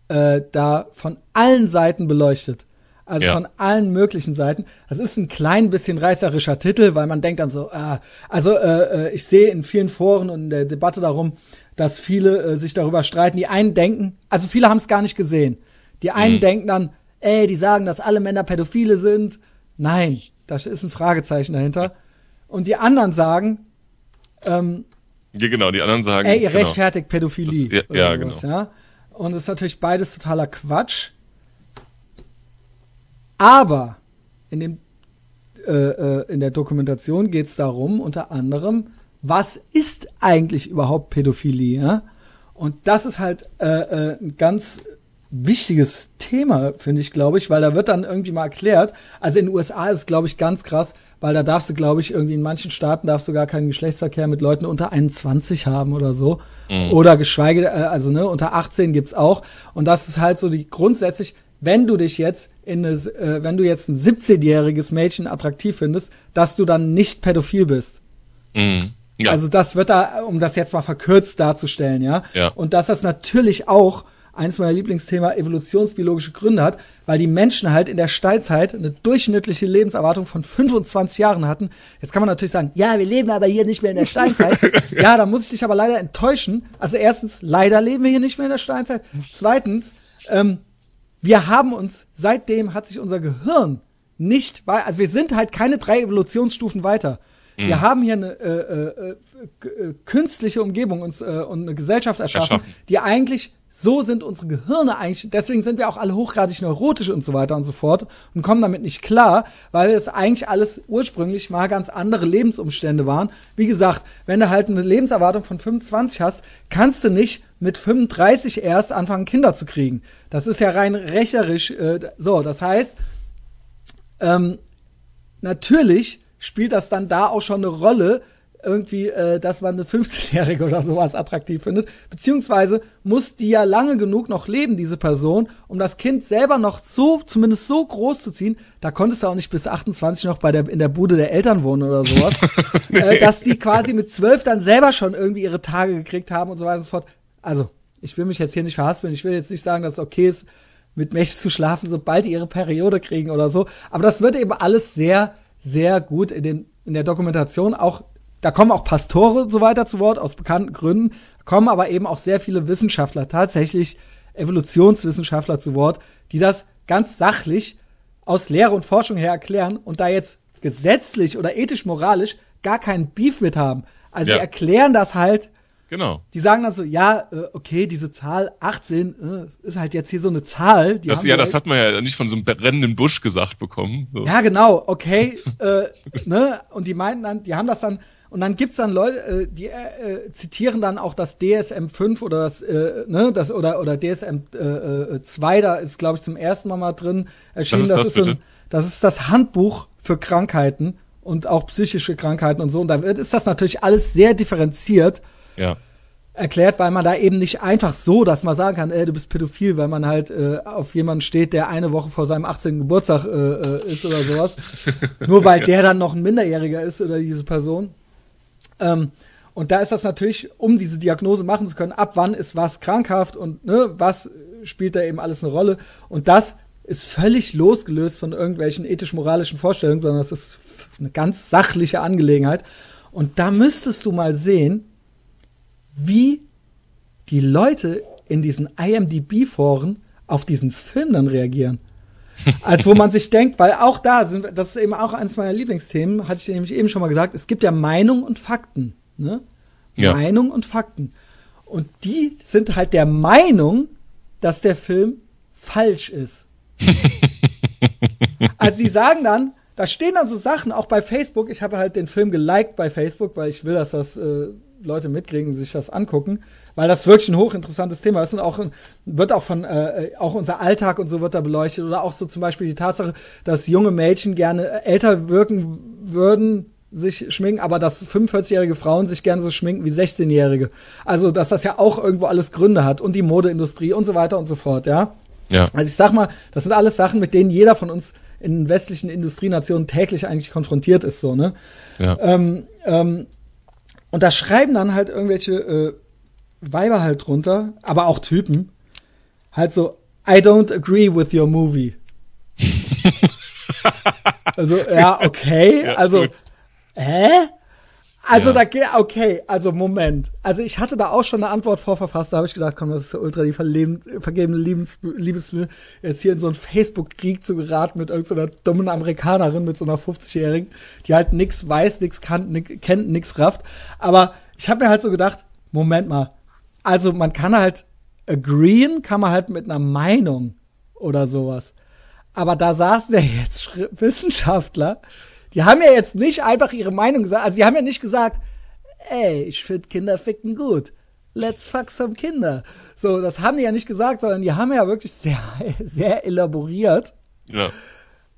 äh, da von allen Seiten beleuchtet. Also Ja. von allen möglichen Seiten. Das ist ein klein bisschen reißerischer Titel, weil man denkt dann so, ah, also äh, äh, ich sehe in vielen Foren und in der Debatte darum, dass viele äh, sich darüber streiten. Die einen denken, also viele haben es gar nicht gesehen. Die einen Mhm. denken dann, ey, die sagen, dass alle Männer Pädophile sind. Nein, da ist ein Fragezeichen dahinter. Und die anderen sagen, ähm, Ja, genau, die anderen sagen. ey, ihr genau. rechtfertigt Pädophilie. Das- ja, ja, sowas, genau. Ja? Und das ist natürlich beides totaler Quatsch. Aber in, dem, äh, äh, in der Dokumentation geht es darum, unter anderem, was ist eigentlich überhaupt Pädophilie? Ja? Und das ist halt äh, äh, ein ganz wichtiges Thema, finde ich, glaube ich, weil da wird dann irgendwie mal erklärt, also in den USA ist es, glaube ich, ganz krass, weil da darfst du, glaube ich, irgendwie in manchen Staaten darfst du gar keinen Geschlechtsverkehr mit Leuten unter 21 haben oder so. Oder geschweige, äh, also ne, unter 18 gibt's auch. Und das ist halt so die grundsätzlich, wenn du dich jetzt in eine, äh, wenn du jetzt ein 17-jähriges Mädchen attraktiv findest, dass du dann nicht pädophil bist. Mhm. Ja. Also das wird da, um das jetzt mal verkürzt darzustellen, ja. Ja. Und dass das natürlich auch eins meiner Lieblingsthema evolutionsbiologische Gründe hat, weil die Menschen halt in der Steinzeit eine durchschnittliche Lebenserwartung von 25 Jahren hatten. Jetzt kann man natürlich sagen, ja, wir leben aber hier nicht mehr in der Steinzeit. ja, da muss ich dich aber leider enttäuschen. Also erstens, leider leben wir hier nicht mehr in der Steinzeit. Zweitens, ähm, wir haben uns, seitdem hat sich unser Gehirn nicht, also wir sind halt keine drei Evolutionsstufen weiter. Wir haben hier eine äh, äh, äh, äh, künstliche Umgebung uns, äh, und eine Gesellschaft erschaffen, Erschaffen. die eigentlich so sind unsere Gehirne eigentlich, deswegen sind wir auch alle hochgradig neurotisch und so weiter und so fort und kommen damit nicht klar, weil es eigentlich alles ursprünglich mal ganz andere Lebensumstände waren. Wie gesagt, wenn du halt eine Lebenserwartung von 25 hast, kannst du nicht mit 35 erst anfangen, Kinder zu kriegen. Das ist ja rein rechnerisch äh, so. Das heißt, ähm, natürlich spielt das dann da auch schon eine Rolle, irgendwie, äh, dass man eine 15-Jährige oder sowas attraktiv findet. Beziehungsweise muss die ja lange genug noch leben, diese Person, um das Kind selber noch so, zumindest so groß zu ziehen. Da konntest du auch nicht bis 28 noch bei der, in der Bude der Eltern wohnen oder sowas. äh, dass die quasi mit 12 dann selber schon irgendwie ihre Tage gekriegt haben und so weiter und so fort. Also, ich will mich jetzt hier nicht verhaspeln. Ich will jetzt nicht sagen, dass es okay ist, mit Mädchen zu schlafen, sobald die ihre Periode kriegen oder so. Aber das wird eben alles sehr, sehr gut in, den, in der Dokumentation auch. Da kommen auch Pastore und so weiter zu Wort, aus bekannten Gründen, kommen aber eben auch sehr viele Wissenschaftler, tatsächlich Evolutionswissenschaftler zu Wort, die das ganz sachlich aus Lehre und Forschung her erklären und da jetzt gesetzlich oder ethisch-moralisch gar keinen Beef mit haben. Also Ja. sie erklären das halt genau. die sagen dann so, ja, äh, okay, diese Zahl 18 äh, ist halt jetzt hier so eine Zahl. Die Das, ja, das halt- hat man ja nicht von so einem brennenden Busch gesagt bekommen. So. Ja, genau, okay, äh, ne? Und die meinten dann, die haben das dann, und dann gibt's dann Leute, äh, die äh, zitieren dann auch das DSM 5 oder das, äh, ne, das oder oder DSM äh, äh, 2, da ist, glaube ich, zum ersten Mal mal drin erschienen. ist das, so ein, bitte? das ist das Handbuch für Krankheiten und auch psychische Krankheiten und so. Und da wird, ist das natürlich alles sehr differenziert. Ja. erklärt, weil man da eben nicht einfach so, dass man sagen kann, ey, du bist pädophil, weil man halt äh, auf jemanden steht, der eine Woche vor seinem 18. Geburtstag äh, äh, ist oder sowas. Nur weil der dann noch ein Minderjähriger ist oder diese Person. Ähm, und da ist das natürlich, um diese Diagnose machen zu können, ab wann ist was krankhaft und ne, was spielt da eben alles eine Rolle. Und das ist völlig losgelöst von irgendwelchen ethisch-moralischen Vorstellungen, sondern es ist eine ganz sachliche Angelegenheit. Und da müsstest du mal sehen, wie die Leute in diesen IMDb-Foren auf diesen Film dann reagieren. Als wo man sich denkt, weil auch da sind, das ist eben auch eines meiner Lieblingsthemen, hatte ich nämlich eben schon mal gesagt, es gibt ja Meinung und Fakten. Ne? Ja. Meinung und Fakten. Und die sind halt der Meinung, dass der Film falsch ist. also sie sagen dann, da stehen dann so Sachen, auch bei Facebook, ich habe halt den Film geliked bei Facebook, weil ich will, dass das äh, Leute mitkriegen sich das angucken, weil das wirklich ein hochinteressantes Thema ist und auch wird auch von äh, auch unser Alltag und so wird da beleuchtet oder auch so zum Beispiel die Tatsache, dass junge Mädchen gerne äh, älter wirken würden, sich schminken, aber dass 45-jährige Frauen sich gerne so schminken wie 16-jährige. Also, dass das ja auch irgendwo alles Gründe hat und die Modeindustrie und so weiter und so fort, ja. Ja. Also ich sag mal, das sind alles Sachen, mit denen jeder von uns in westlichen Industrienationen täglich eigentlich konfrontiert ist, so, ne? Ja. Ähm, ähm, und da schreiben dann halt irgendwelche äh, Weiber halt drunter, aber auch Typen, halt so, I don't agree with your movie. also, ja, okay, Ja, also, gut. hä? Also Ja. da geht, okay, also Moment. Also ich hatte da auch schon eine Antwort vorverfasst, da habe ich gedacht, komm, das ist ja ultra die verleben, vergebene Liebes, Liebesmühe, jetzt hier in so einen Facebook-Krieg zu geraten mit irgendeiner dummen Amerikanerin, mit so einer 50-Jährigen, die halt nix weiß, nix kann, nix, kennt, nix rafft. Aber ich habe mir halt so gedacht, Moment mal, also man kann halt agreeen, kann man halt mit einer Meinung oder sowas. Aber da saßen ja jetzt Wissenschaftler, die haben ja jetzt nicht einfach ihre Meinung gesagt, also die haben ja nicht gesagt, ey, ich finde Kinderficken gut. Let's fuck some Kinder. So, das haben die ja nicht gesagt, sondern die haben ja wirklich sehr, sehr elaboriert ja.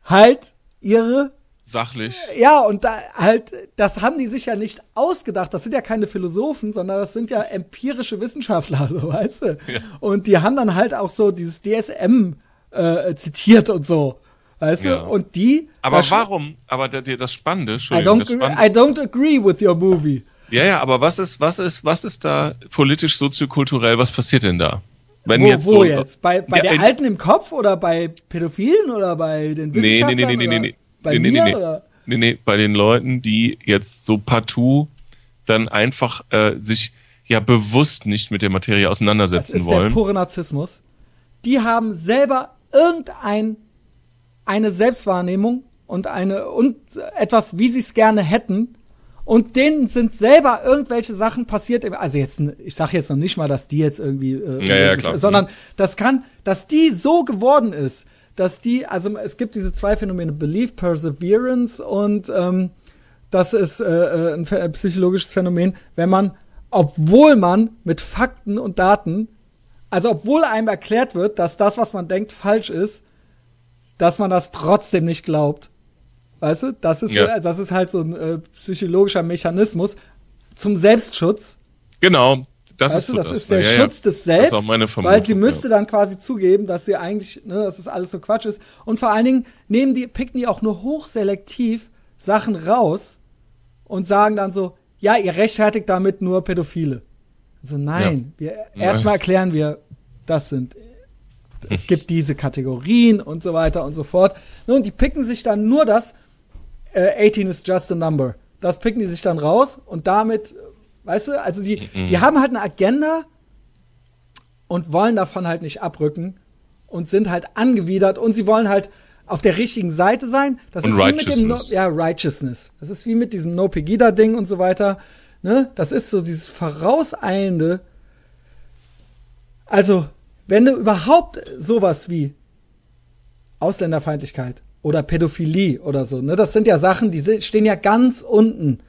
halt ihre Sachlich. ja, und da halt, das haben die sich ja nicht ausgedacht. Das sind ja keine Philosophen, sondern das sind ja empirische Wissenschaftler, so weißt du. Ja. Und die haben dann halt auch so dieses DSM äh, zitiert und so, weißt Ja. du. Und die. Aber das, warum? Aber der, der, das Spannende, I Entschuldigung, das don't, Spannende, I don't agree with your movie. Ja, ja, aber was ist, was ist, was ist da politisch, soziokulturell, was passiert denn da? Wenn wo jetzt wo so, jetzt? Bei, bei Ja, der Alten im Kopf oder bei Pädophilen oder bei den Nee, nee, Wissenschaftlern? nee, nee, nee, oder nee. Bei nee, mir nee, nee, nee. oder? nee, nee, bei den Leuten, die jetzt so partout dann einfach äh, sich ja bewusst nicht mit der Materie Das auseinandersetzen ist der wollen. pure Narzissmus. Die haben selber irgendein eine Selbstwahrnehmung und eine und etwas, wie sie es gerne hätten. Und denen sind selber irgendwelche Sachen passiert. Also jetzt, ich sage jetzt noch nicht mal, dass die jetzt irgendwie, äh, Ja, ja, sondern das kann, dass die so geworden ist, dass die, also es gibt diese zwei Phänomene, Belief, Perseverance und ähm, das ist äh, äh, ein, ein psychologisches Phänomen, wenn man, obwohl man mit Fakten und Daten, also obwohl einem erklärt wird, dass das, was man denkt, falsch ist, dass man das trotzdem nicht glaubt. Weißt du, das ist, Ja. äh, das ist halt so ein äh, psychologischer Mechanismus zum Selbstschutz. Genau, das weißt ist du, so das, das. ist der ja, ja. Schutz des Das Selbst, ist auch meine Vermutung. weil sie müsste dann quasi zugeben, dass sie eigentlich, ne, dass das alles so Quatsch ist. Und vor allen Dingen nehmen die, picken die auch nur hochselektiv Sachen raus und sagen dann so, ja, ihr rechtfertigt damit nur Pädophile. Also nein, wir erstmal erklären wir, das sind es gibt diese Kategorien und so weiter und so fort. Und die picken sich dann nur das, äh, 18 is just a number. Das picken die sich dann raus und damit, weißt du, also die, Mhm. die haben halt eine Agenda und wollen davon halt nicht abrücken und sind halt angewidert und sie wollen halt auf der richtigen Seite sein. Das Und ist wie mit dem no ja, Righteousness. Das ist wie mit diesem No Pegida Ding und so weiter. Ne? Das ist so dieses vorauseilende. Also, wenn du überhaupt sowas wie Ausländerfeindlichkeit oder Pädophilie oder so, ne, das sind ja Sachen, die stehen ja ganz unten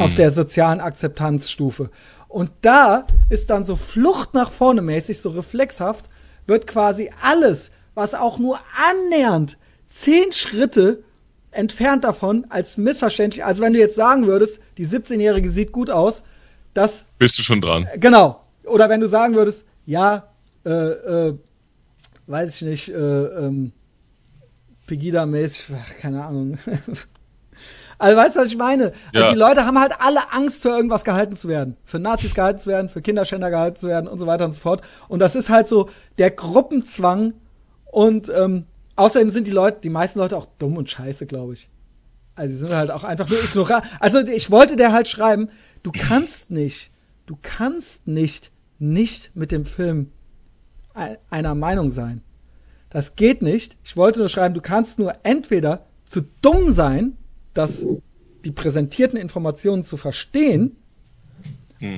auf der sozialen Akzeptanzstufe. Und da ist dann so Flucht nach vorne mäßig, so reflexhaft, wird quasi alles, was auch nur annähernd zehn Schritte entfernt davon als missverständlich, also wenn du jetzt sagen würdest, die 17-Jährige sieht gut aus, das Bist du schon dran? Genau. Oder wenn du sagen würdest, ja, äh, äh, weiß ich nicht, äh, ähm, Pegida-mäßig, keine Ahnung. also weißt du, was ich meine? Ja. Also die Leute haben halt alle Angst, für irgendwas gehalten zu werden. Für Nazis gehalten zu werden, für Kinderschänder gehalten zu werden und so weiter und so fort. Und das ist halt so der Gruppenzwang und ähm, außerdem sind die Leute, die meisten Leute auch dumm und scheiße, glaube ich. Also die sind halt auch einfach nur ignorant. Also ich wollte der halt schreiben, du kannst nicht, du kannst nicht nicht mit dem Film einer Meinung sein. Das geht nicht. Ich wollte nur schreiben, du kannst nur entweder zu dumm sein, das die präsentierten Informationen zu verstehen,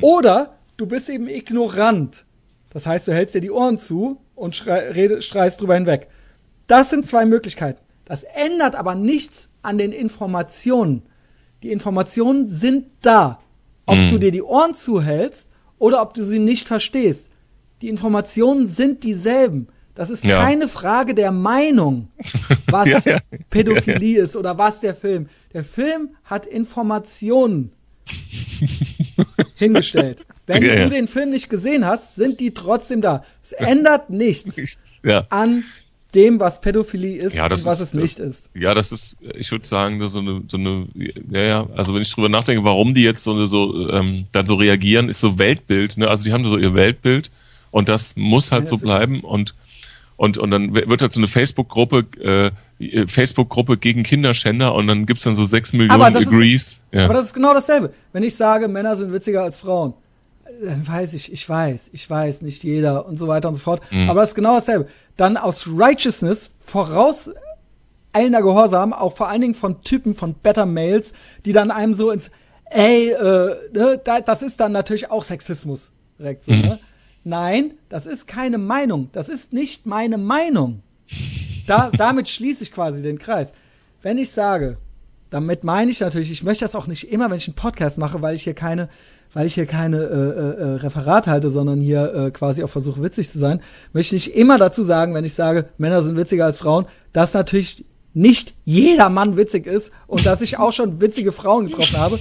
oder du bist eben ignorant. Das heißt, du hältst dir die Ohren zu und schrei, streist drüber hinweg. Das sind zwei Möglichkeiten. Das ändert aber nichts an den Informationen. Die Informationen sind da. Ob Mhm. du dir die Ohren zuhältst oder ob du sie nicht verstehst. Die Informationen sind dieselben. Das ist ja. keine Frage der Meinung, was ja, ja. Pädophilie ist oder was der Film. Der Film hat Informationen hingestellt. Wenn du den Film nicht gesehen hast, sind die trotzdem da. Es ändert nichts, nichts an dem, was Pädophilie ist ja, und was ist, es nicht ist. Ja, das ist, ich würde sagen, so eine, so eine, ja, ja, also wenn ich drüber nachdenke, warum die jetzt so, so ähm, dann so reagieren, ist so Weltbild, ne? Also die haben so ihr Weltbild und das muss halt ja, so bleiben und und und dann wird halt so eine Facebook-Gruppe äh, Facebook-Gruppe gegen Kinderschänder und dann gibt's dann so sechs Millionen aber Agrees. Ist, ja. Aber das ist genau dasselbe. Wenn ich sage, Männer sind witziger als Frauen, dann weiß ich, ich weiß, ich weiß, nicht jeder und so weiter und so fort. Mhm. Aber das ist genau dasselbe. Dann aus Righteousness voraus eilender Gehorsam, auch vor allen Dingen von Typen, von Better Males, die dann einem so ins, ey, äh, ne, das ist dann natürlich auch Sexismus. Direkt so, mhm. ne? Nein, das ist keine Meinung. Das ist nicht meine Meinung. Da, damit schließe ich quasi den Kreis. Wenn ich sage, damit meine ich natürlich, ich möchte das auch nicht immer, wenn ich einen Podcast mache, weil ich hier keine weil ich hier keine äh, äh, äh, Referat halte, sondern hier äh, quasi auch versuche witzig zu sein, möchte ich nicht immer dazu sagen, wenn ich sage, Männer sind witziger als Frauen, dass natürlich nicht jeder Mann witzig ist und dass ich auch schon witzige Frauen getroffen habe.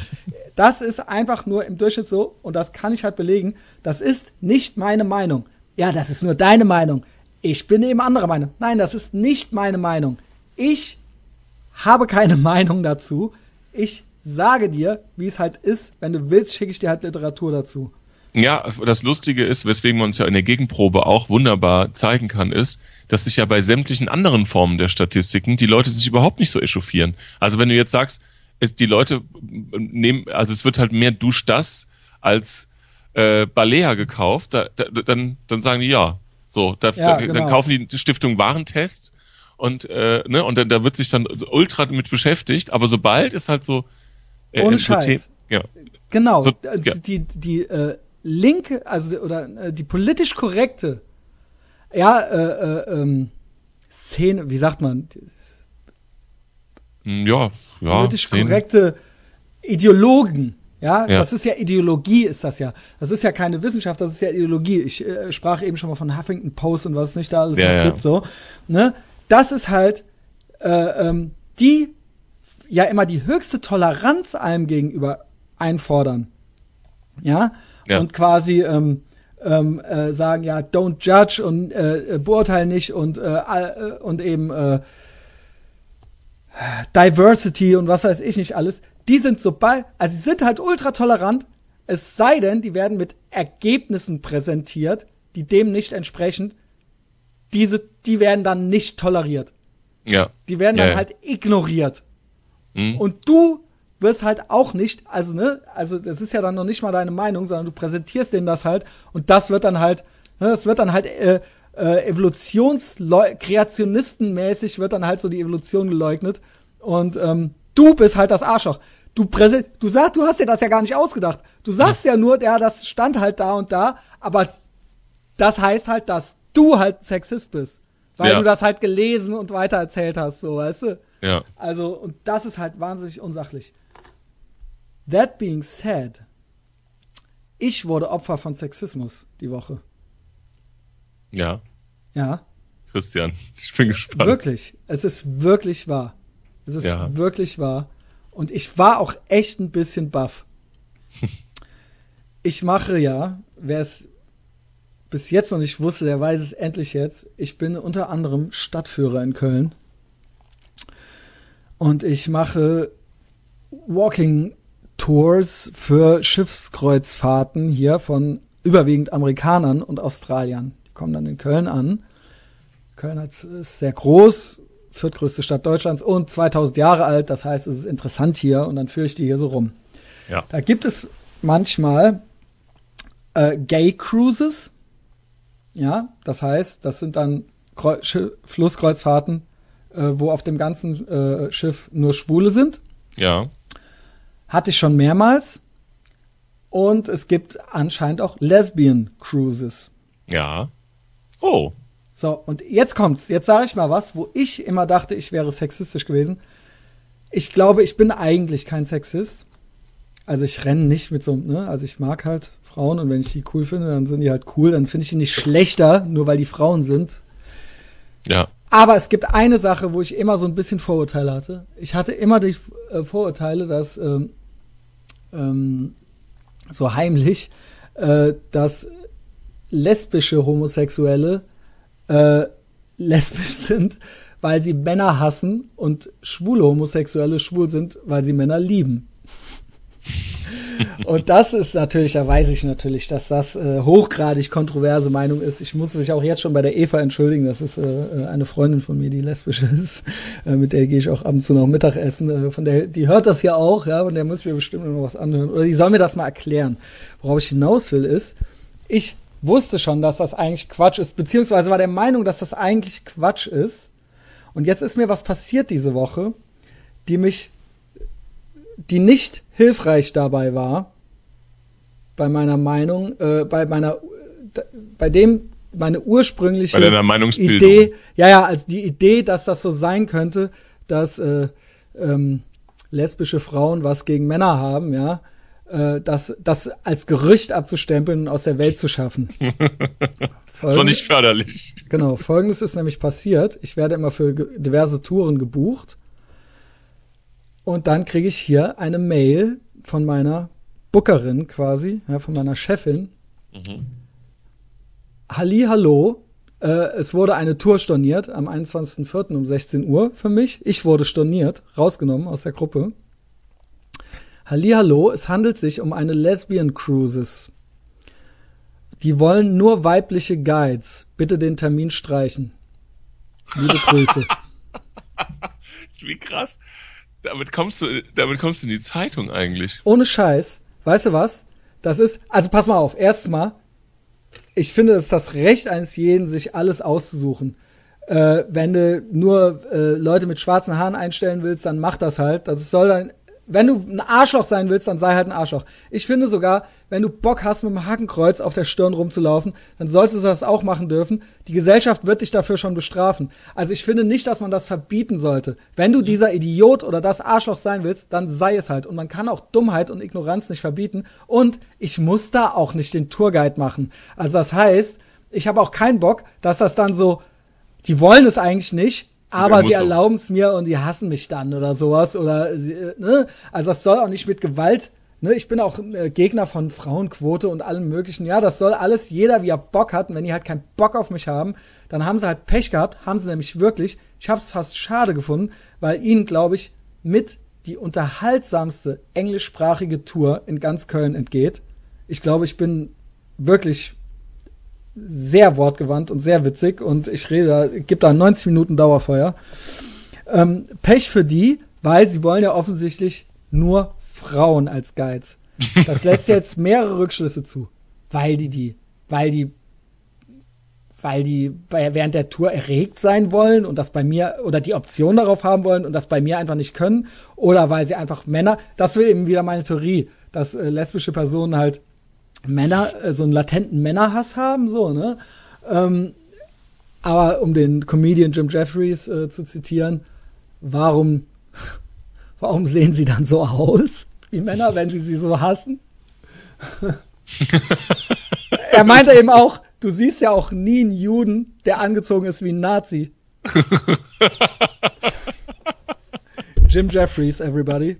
Das ist einfach nur im Durchschnitt so und das kann ich halt belegen. Das ist nicht meine Meinung. Ja, das ist nur deine Meinung. Ich bin eben anderer Meinung. Nein, das ist nicht meine Meinung. Ich habe keine Meinung dazu. Ich sage dir, wie es halt ist. Wenn du willst, schicke ich dir halt Literatur dazu. Ja, das Lustige ist, weswegen man uns ja in der Gegenprobe auch wunderbar zeigen kann, ist, dass sich ja bei sämtlichen anderen Formen der Statistiken die Leute sich überhaupt nicht so echauffieren. Also wenn du jetzt sagst, es, die Leute nehmen, also es wird halt mehr Dusch das als äh, Balea gekauft, da, da, dann, dann sagen die ja. So, da, ja, genau. dann kaufen die, die Stiftung Warentest und äh, ne, und dann da wird sich dann ultra mit beschäftigt, aber sobald ist halt so, äh, Ohne Scheiß. Ja. Genau. So, äh, ja. Die, die äh, linke, also oder äh, die politisch korrekte, ja, äh, äh, ähm, Szene, wie sagt man? Hm, ja, ja. Politisch Szene. korrekte Ideologen. Ja, ja, das ist ja Ideologie, ist das ja. Das ist ja keine Wissenschaft, das ist ja Ideologie. Ich äh, sprach eben schon mal von Huffington Post und was es nicht da alles ja, ja. gibt, so. Ne? Das ist halt äh, ähm, die ja immer die höchste Toleranz allem gegenüber einfordern. Ja? Ja. Und quasi ähm, ähm, äh, sagen, ja, don't judge und äh, beurteile nicht und, äh, äh, und eben äh, Diversity und was weiß ich nicht alles, die sind sobald, also sie sind halt ultra tolerant, es sei denn, die werden mit Ergebnissen präsentiert, die dem nicht entsprechen, diese, die werden dann nicht toleriert. Ja. Die werden dann ja. halt ignoriert. Mhm. Und du wirst halt auch nicht, also ne, also das ist ja dann noch nicht mal deine Meinung, sondern du präsentierst denen das halt und das wird dann halt, ne, das wird dann halt äh, äh, Evolutions Kreationistenmäßig wird dann halt so die Evolution geleugnet und ähm, du bist halt das Arschloch. Du präsent, du sagst, du hast dir das ja gar nicht ausgedacht. Du sagst ja, ja nur, ja, das stand halt da und da, aber das heißt halt, dass du halt Sexist bist, weil ja. du das halt gelesen und weitererzählt hast, so, weißt du? Ja. Also, und das ist halt wahnsinnig unsachlich. That being said, ich wurde Opfer von Sexismus die Woche. Ja. Ja. Christian, ich bin gespannt. Wirklich. Es ist wirklich wahr. Es ist ja. wirklich wahr. Und ich war auch echt ein bisschen baff. ich mache ja, wer es bis jetzt noch nicht wusste, der weiß es endlich jetzt. Ich bin unter anderem Stadtführer in Köln und ich mache Walking Tours für Schiffskreuzfahrten hier von überwiegend Amerikanern und Australiern. Die kommen dann in Köln an. Köln ist sehr groß, viertgrößte Stadt Deutschlands und 2000 Jahre alt. Das heißt, es ist interessant hier und dann führe ich die hier so rum. Ja. Da gibt es manchmal äh, Gay Cruises. Ja, das heißt, das sind dann Kreu Flusskreuzfahrten äh, wo auf dem ganzen äh, Schiff nur Schwule sind. Ja. Hatte ich schon mehrmals. Und es gibt anscheinend auch Lesbian Cruises. Ja. Oh. So, und jetzt kommt's. Jetzt sage ich mal was, wo ich immer dachte, ich wäre sexistisch gewesen. Ich glaube, ich bin eigentlich kein Sexist. Also ich renne nicht mit so, ne, also ich mag halt Frauen und wenn ich die cool finde, dann sind die halt cool. Dann finde ich die nicht schlechter, nur weil die Frauen sind. Ja. Aber es gibt eine Sache, wo ich immer so ein bisschen Vorurteile hatte. Ich hatte immer die äh, Vorurteile, dass ähm, ähm, so heimlich, äh, dass lesbische Homosexuelle äh, lesbisch sind, weil sie Männer hassen und schwule Homosexuelle schwul sind, weil sie Männer lieben. Und das ist natürlich, da weiß ich natürlich, dass das äh, hochgradig kontroverse Meinung ist. Ich muss mich auch jetzt schon bei der Eva entschuldigen. Das ist äh, äh eine Freundin von mir, die lesbisch ist. Äh, mit der gehe ich auch ab und zu noch Mittagessen. Äh, von der, die hört das ja auch, ja, und der muss mir bestimmt noch was anhören. Oder die soll mir das mal erklären. Worauf ich hinaus will, ist, ich wusste schon, dass das eigentlich Quatsch ist, beziehungsweise war der Meinung, dass das eigentlich Quatsch ist. Und jetzt ist mir was passiert diese Woche, die mich die nicht hilfreich dabei war, bei meiner Meinung, äh, bei meiner, bei dem meine ursprüngliche Idee, ja, ja, als die Idee, dass das so sein könnte, dass äh, ähm, lesbische Frauen was gegen Männer haben, ja, äh, das, das als Gerücht abzustempeln und aus der Welt zu schaffen. das war nicht förderlich. Genau, folgendes ist nämlich passiert. Ich werde immer für diverse Touren gebucht und dann kriege ich hier eine Mail von meiner Bookerin quasi, ja, von meiner Chefin. Mhm. Halli, hallo. Äh, es wurde eine Tour storniert am 21.04. um 16 Uhr für mich. Ich wurde storniert, rausgenommen aus der Gruppe. Halli, hallo. Es handelt sich um eine Lesbian Cruises. Die wollen nur weibliche Guides. Bitte den Termin streichen. Liebe Grüße. Wie krass. Damit kommst du, damit kommst du in die Zeitung eigentlich. Ohne Scheiß. Weißt du was? Das ist, also pass mal auf. Erstens mal, ich finde, es ist das Recht eines jeden, sich alles auszusuchen. Äh, wenn du nur äh, Leute mit schwarzen Haaren einstellen willst, dann mach das halt. Das soll dann wenn du ein Arschloch sein willst, dann sei halt ein Arschloch. Ich finde sogar, wenn du Bock hast, mit dem Hakenkreuz auf der Stirn rumzulaufen, dann solltest du das auch machen dürfen. Die Gesellschaft wird dich dafür schon bestrafen. Also ich finde nicht, dass man das verbieten sollte. Wenn du dieser Idiot oder das Arschloch sein willst, dann sei es halt. Und man kann auch Dummheit und Ignoranz nicht verbieten. Und ich muss da auch nicht den Tourguide machen. Also das heißt, ich habe auch keinen Bock, dass das dann so, die wollen es eigentlich nicht, aber sie erlauben es mir und die hassen mich dann oder sowas oder ne? also das soll auch nicht mit Gewalt ne? Ich bin auch äh, Gegner von Frauenquote und allem möglichen. Ja das soll alles jeder wie er Bock hat und wenn die halt keinen Bock auf mich haben dann haben sie halt Pech gehabt haben sie nämlich wirklich. Ich habe es fast schade gefunden weil ihnen glaube ich mit die unterhaltsamste englischsprachige Tour in ganz Köln entgeht. Ich glaube ich bin wirklich sehr wortgewandt und sehr witzig und ich rede da, gibt da 90 Minuten Dauerfeuer. Ähm, Pech für die, weil sie wollen ja offensichtlich nur Frauen als Guides. Das lässt jetzt mehrere Rückschlüsse zu, weil die die, weil die, weil die während der Tour erregt sein wollen und das bei mir oder die Option darauf haben wollen und das bei mir einfach nicht können oder weil sie einfach Männer, das will eben wieder meine Theorie, dass äh, lesbische Personen halt Männer, äh, so einen latenten Männerhass haben, so, ne? Ähm, aber um den Comedian Jim Jeffries äh, zu zitieren, warum, warum sehen sie dann so aus wie Männer, wenn sie sie so hassen? er meinte eben auch, du siehst ja auch nie einen Juden, der angezogen ist wie ein Nazi. Jim Jeffries, everybody.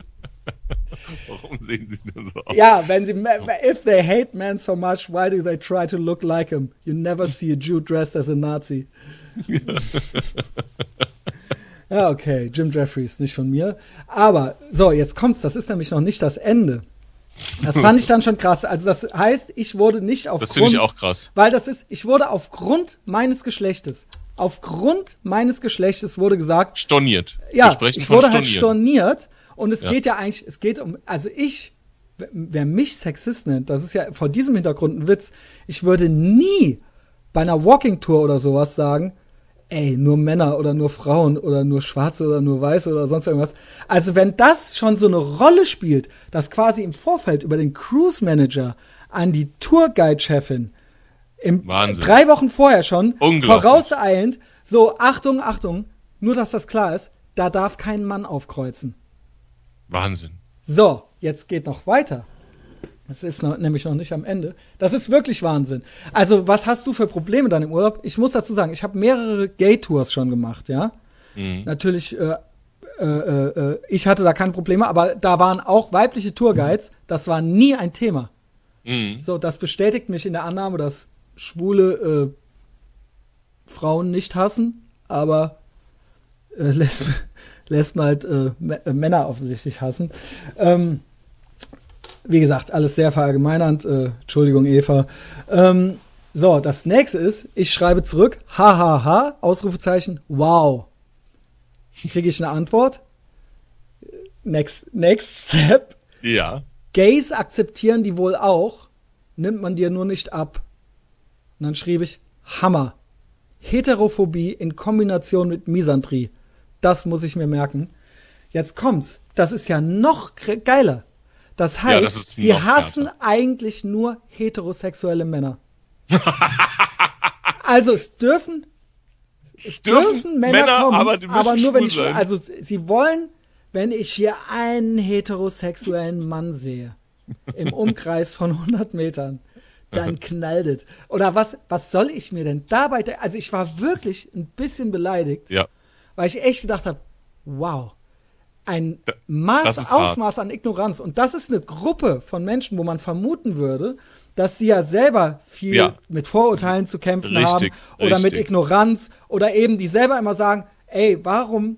Warum sehen sie denn so aus? Ja, wenn sie, if they hate men so much, why do they try to look like him? You never see a Jew dressed as a Nazi. ja, okay, Jim Jeffries, nicht von mir. Aber, so, jetzt kommt's, das ist nämlich noch nicht das Ende. Das fand ich dann schon krass. Also das heißt, ich wurde nicht aufgrund... Das finde ich auch krass. Weil das ist, ich wurde aufgrund meines Geschlechtes, aufgrund meines Geschlechtes wurde gesagt... Storniert. Ja, ich wurde halt storniert und es ja. geht ja eigentlich, es geht um, also ich, wer mich Sexist nennt, das ist ja vor diesem Hintergrund ein Witz. Ich würde nie bei einer Walking Tour oder sowas sagen, ey, nur Männer oder nur Frauen oder nur Schwarze oder nur Weiße oder sonst irgendwas. Also wenn das schon so eine Rolle spielt, dass quasi im Vorfeld über den Cruise Manager an die Tourguide-Chefin im Wahnsinn. drei Wochen vorher schon vorauseilend so Achtung, Achtung, nur dass das klar ist, da darf kein Mann aufkreuzen. Wahnsinn. So, jetzt geht noch weiter. Das ist noch, nämlich noch nicht am Ende. Das ist wirklich Wahnsinn. Also, was hast du für Probleme dann im Urlaub? Ich muss dazu sagen, ich habe mehrere Gay-Tours schon gemacht, ja. Mhm. Natürlich, äh, äh, äh, ich hatte da keine Probleme, aber da waren auch weibliche Tourguides. Das war nie ein Thema. Mhm. So, das bestätigt mich in der Annahme, dass schwule äh, Frauen nicht hassen, aber äh, Lesben, Lesben halt äh, äh, Männer offensichtlich hassen. Ähm, wie gesagt, alles sehr verallgemeinernd. Äh, Entschuldigung, Eva. Ähm, so, das nächste ist, ich schreibe zurück, hahaha, Ausrufezeichen, wow. Kriege ich eine Antwort? Next, next step. Ja. Gays akzeptieren die wohl auch, nimmt man dir nur nicht ab. Und dann schrieb ich, Hammer. Heterophobie in Kombination mit Misantrie. Das muss ich mir merken. Jetzt kommt's. Das ist ja noch geiler. Das heißt, ja, das sie hassen härter. eigentlich nur heterosexuelle Männer. also es dürfen, es dürfen, dürfen Männer, Männer, kommen, aber, aber nur wenn ich, sein. also sie wollen, wenn ich hier einen heterosexuellen Mann sehe, im Umkreis von 100 Metern, dann knallt es. Oder was, was soll ich mir denn dabei, also ich war wirklich ein bisschen beleidigt, ja. Weil ich echt gedacht habe, wow, ein Maß, Ausmaß hart. an Ignoranz. Und das ist eine Gruppe von Menschen, wo man vermuten würde, dass sie ja selber viel ja. mit Vorurteilen zu kämpfen richtig, haben oder richtig. mit Ignoranz oder eben die selber immer sagen, ey, warum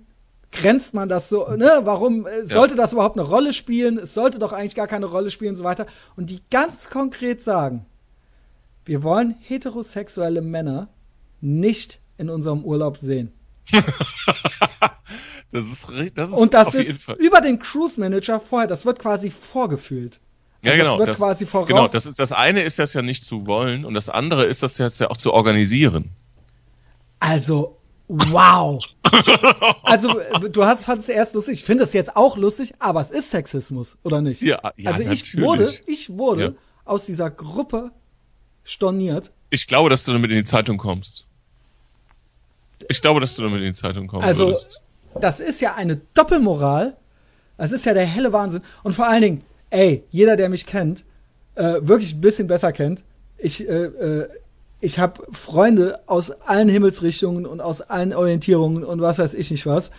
grenzt man das so, ne? Warum äh, sollte ja. das überhaupt eine Rolle spielen? Es sollte doch eigentlich gar keine Rolle spielen und so weiter. Und die ganz konkret sagen, wir wollen heterosexuelle Männer nicht in unserem Urlaub sehen. Das ist, das ist Und das ist über den Cruise Manager vorher, das wird quasi vorgefühlt. Ja, genau. Das wird das, quasi voraus. Genau, das ist das eine ist das ja nicht zu wollen und das andere ist das jetzt ja auch zu organisieren. Also, wow. also, du hast fandest es erst lustig. Ich finde es jetzt auch lustig, aber es ist Sexismus, oder nicht? Ja, ja Also ich natürlich. wurde, ich wurde ja. aus dieser Gruppe storniert. Ich glaube, dass du damit in die Zeitung kommst. Ich glaube, dass du damit in die Zeitung kommst. Also, würdest das ist ja eine Doppelmoral. Das ist ja der helle Wahnsinn. Und vor allen Dingen, ey, jeder, der mich kennt, äh, wirklich ein bisschen besser kennt, ich, äh, äh, ich habe Freunde aus allen Himmelsrichtungen und aus allen Orientierungen und was weiß ich nicht was.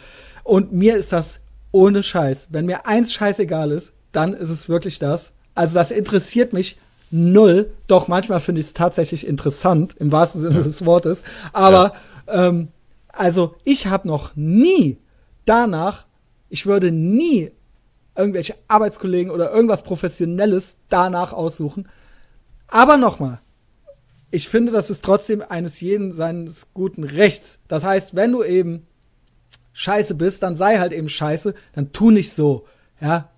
Und mir ist das ohne Scheiß. Wenn mir eins scheißegal ist, dann ist es wirklich das. Also das interessiert mich null. Doch manchmal finde ich es tatsächlich interessant, im wahrsten Sinne des Wortes. Aber. Ähm, also ich habe noch nie danach, ich würde nie irgendwelche Arbeitskollegen oder irgendwas Professionelles danach aussuchen. Aber nochmal, ich finde, das ist trotzdem eines jeden seines guten Rechts. Das heißt, wenn du eben scheiße bist, dann sei halt eben scheiße, dann tu nicht so, ja,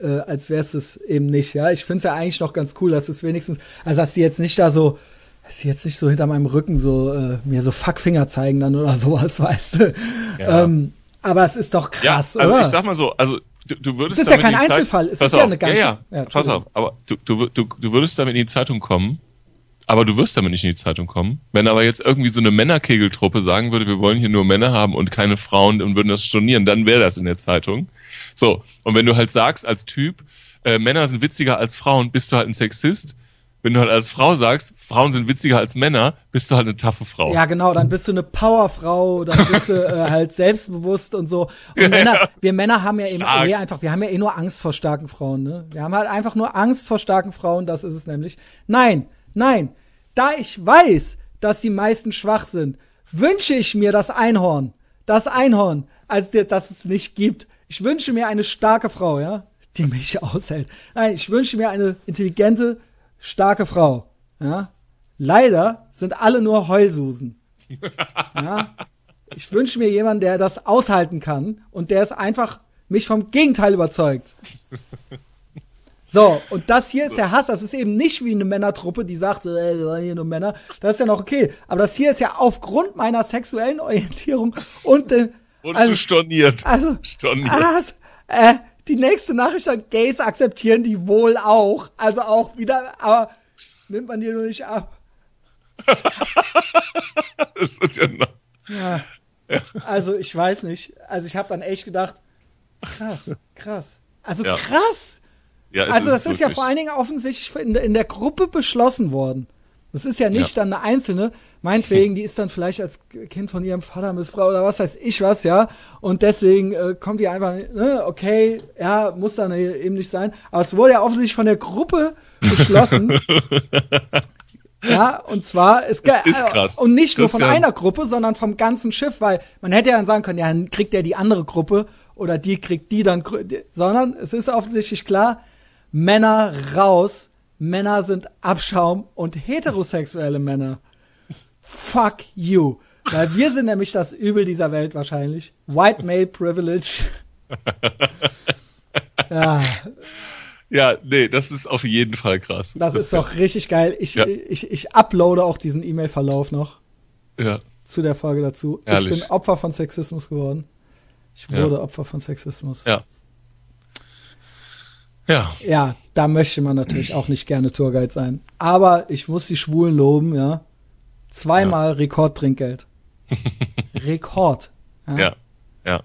äh, als wärst es eben nicht, ja. Ich finde es ja eigentlich noch ganz cool, dass es wenigstens, also dass die jetzt nicht da so, dass sie jetzt nicht so hinter meinem Rücken so äh, mir so Fuckfinger zeigen dann oder sowas, weißt du. Ja. Ähm, aber es ist doch krass, ja, also oder? ich sag mal so, also du, du würdest Das ist ja kein Einzelfall, es ist auf, ja eine ganze. Ja, ja, ja pass auf, aber du, du, du, du würdest damit in die Zeitung kommen, aber du wirst damit nicht in die Zeitung kommen. Wenn aber jetzt irgendwie so eine Männerkegeltruppe sagen würde, wir wollen hier nur Männer haben und keine Frauen und würden das stornieren, dann wäre das in der Zeitung. So, und wenn du halt sagst als Typ, äh, Männer sind witziger als Frauen, bist du halt ein Sexist wenn du halt als Frau sagst, Frauen sind witziger als Männer, bist du halt eine taffe Frau. Ja, genau, dann bist du eine Powerfrau, dann bist du äh, halt selbstbewusst und so. Und ja, Männer, ja. wir Männer haben ja eben eh einfach, wir haben ja eh nur Angst vor starken Frauen, ne? Wir haben halt einfach nur Angst vor starken Frauen, das ist es nämlich. Nein, nein, da ich weiß, dass die meisten schwach sind, wünsche ich mir das Einhorn, das Einhorn, als dass es nicht gibt. Ich wünsche mir eine starke Frau, ja, die mich aushält. Nein, ich wünsche mir eine intelligente, starke Frau. Ja? Leider sind alle nur Heulsusen. ja? Ich wünsche mir jemanden, der das aushalten kann und der es einfach mich vom Gegenteil überzeugt. So, und das hier ist der Hass. Das ist eben nicht wie eine Männertruppe, die sagt, ey, wir hier nur Männer. Das ist ja noch okay. Aber das hier ist ja aufgrund meiner sexuellen Orientierung und äh, und also, storniert. Also, storniert. Also, äh, die nächste Nachricht hat Gays akzeptieren die wohl auch. Also auch wieder, aber nimmt man dir nur nicht ab. das wird ja noch. Ja. ja. Also ich weiß nicht. Also ich habe dann echt gedacht, krass, krass. Also ja. krass. Ja, also das ist, ist ja vor allen Dingen offensichtlich in der, in der Gruppe beschlossen worden. Das ist ja nicht ja. dann eine einzelne, meinetwegen, die ist dann vielleicht als Kind von ihrem Vater missbraucht oder was weiß ich was, ja. Und deswegen äh, kommt die einfach, ne, okay, ja, muss dann eben nicht sein. Aber es wurde ja offensichtlich von der Gruppe beschlossen. ja, und zwar ist, das ist krass. Und nicht nur von einer Gruppe, sondern vom ganzen Schiff, weil man hätte ja dann sagen können, ja, dann kriegt der die andere Gruppe oder die kriegt die dann, sondern es ist offensichtlich klar, Männer raus Männer sind Abschaum und heterosexuelle Männer. Fuck you. Weil wir sind nämlich das Übel dieser Welt wahrscheinlich. White Male Privilege. ja. Ja, nee, das ist auf jeden Fall krass. Das, das ist doch richtig geil. Ich, ja. ich, ich uploade auch diesen E-Mail-Verlauf noch. Ja. Zu der Folge dazu. Ehrlich. Ich bin Opfer von Sexismus geworden. Ich wurde ja. Opfer von Sexismus. Ja. Ja. Ja, da möchte man natürlich auch nicht gerne Tourguide sein. Aber ich muss die Schwulen loben, ja. Zweimal ja. Rekordtrinkgeld. Rekord. Ja. ja. ja.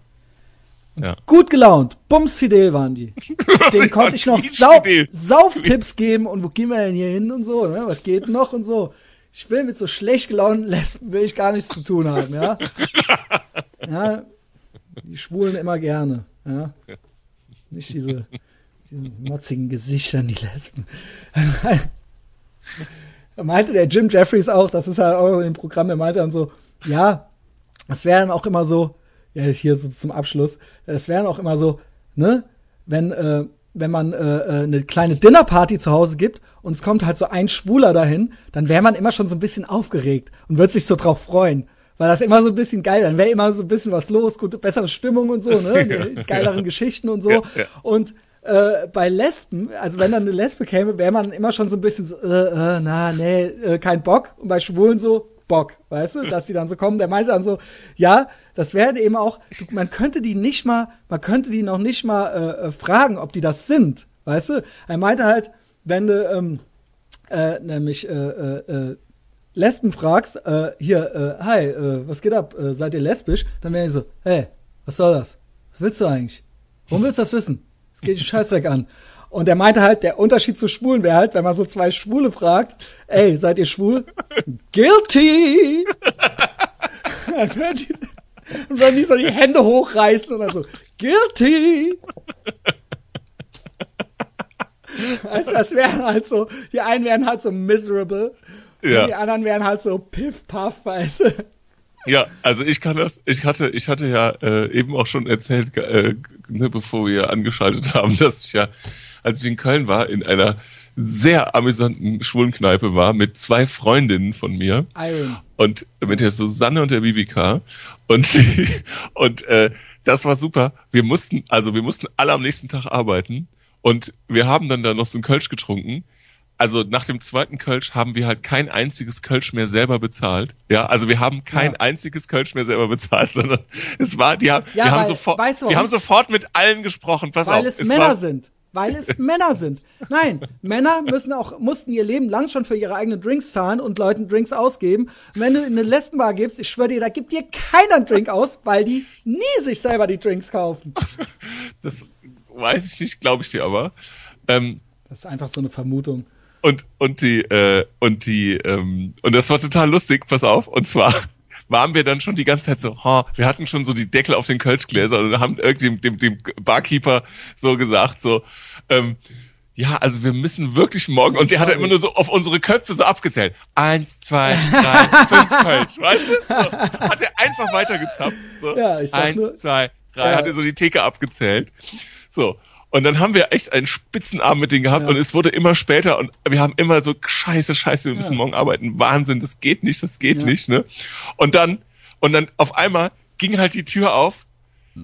ja. Gut gelaunt, bumsfidel waren die. Den konnte ich noch Sau Sauftipps geben und wo gehen wir denn hier hin und so, ne? Was geht noch und so. Ich will mit so schlecht gelaunten Lesben will ich gar nichts zu tun haben, ja. ja. Die Schwulen immer gerne, ja. Nicht diese diesen motzigen Gesichtern, die Lesben. da meinte der Jim Jeffries auch, das ist halt auch im Programm, der meinte dann so, ja, es wäre dann auch immer so, ja, hier so zum Abschluss, es wäre auch immer so, ne, wenn, äh, wenn man äh, äh, eine kleine Dinnerparty zu Hause gibt und es kommt halt so ein Schwuler dahin, dann wäre man immer schon so ein bisschen aufgeregt und wird sich so drauf freuen. Weil das immer so ein bisschen geil, dann wäre immer so ein bisschen was los, gute, bessere Stimmung und so, ne? Geileren Geschichten und so. Ja, ja. Und äh, bei Lesben, also wenn dann eine Lesbe käme, wäre man immer schon so ein bisschen so, äh, äh, na, nee, äh, kein Bock. Und bei Schwulen so, Bock, weißt du, dass die dann so kommen. Der meinte dann so, ja, das wäre eben auch, man könnte die nicht mal, man könnte die noch nicht mal äh, äh, fragen, ob die das sind, weißt du. Er meinte halt, wenn du ähm, äh, nämlich äh, äh, äh Lesben fragst, äh, hier, äh, hi, äh, was geht ab, äh, seid ihr lesbisch? Dann wäre ich so, hey, was soll das? Was willst du eigentlich? Warum willst du das wissen? Es geht den Scheißdreck an. Und er meinte halt, der Unterschied zu Schwulen wäre halt, wenn man so zwei Schwule fragt, ey, seid ihr schwul? Guilty! dann würden die, dann würden die so die Hände hochreißen und dann so, Guilty! Also das wären halt so, die einen wären halt so miserable, ja. und die anderen wären halt so piff paff, weißt du. Ja, also ich kann das, ich hatte, ich hatte ja äh, eben auch schon erzählt, äh, ne, bevor wir angeschaltet haben, dass ich ja, als ich in Köln war, in einer sehr amüsanten Schwulenkneipe war mit zwei Freundinnen von mir. Iron. Und mit der Susanne und der Vivika. Und, und äh, das war super. Wir mussten, also wir mussten alle am nächsten Tag arbeiten. Und wir haben dann da noch so ein Kölsch getrunken also nach dem zweiten Kölsch haben wir halt kein einziges Kölsch mehr selber bezahlt. Ja, also wir haben kein ja. einziges Kölsch mehr selber bezahlt, sondern es war, die haben, ja, wir haben sofort, weißt du, wir haben sofort mit allen gesprochen. Pass weil auf, es, es Männer war, sind. Weil es Männer sind. Nein, Männer müssen auch, mussten ihr Leben lang schon für ihre eigenen Drinks zahlen und Leuten Drinks ausgeben. Und wenn du in eine Lesbenbar gibst, ich schwöre dir, da gibt dir keiner einen Drink aus, weil die nie sich selber die Drinks kaufen. Das weiß ich nicht, glaube ich dir aber. Ähm, das ist einfach so eine Vermutung. Und, und die, äh, und die, ähm, und das war total lustig, pass auf, und zwar waren wir dann schon die ganze Zeit so, ha, wir hatten schon so die Deckel auf den Kölschgläsern und haben irgendwie dem, dem, dem Barkeeper so gesagt, so, ähm, ja, also wir müssen wirklich morgen, und der hat immer nur so auf unsere Köpfe so abgezählt. Eins, zwei, drei, fünf Kölsch, weißt du? So, hat er einfach weitergezappt. So, ja, ich sag Eins, nur, zwei, drei, ja. hat er so die Theke abgezählt. So, und dann haben wir echt einen Spitzenabend mit denen gehabt ja. und es wurde immer später und wir haben immer so scheiße, scheiße, wir müssen ja. morgen arbeiten. Wahnsinn, das geht nicht, das geht ja. nicht, ne? Und dann, und dann auf einmal ging halt die Tür auf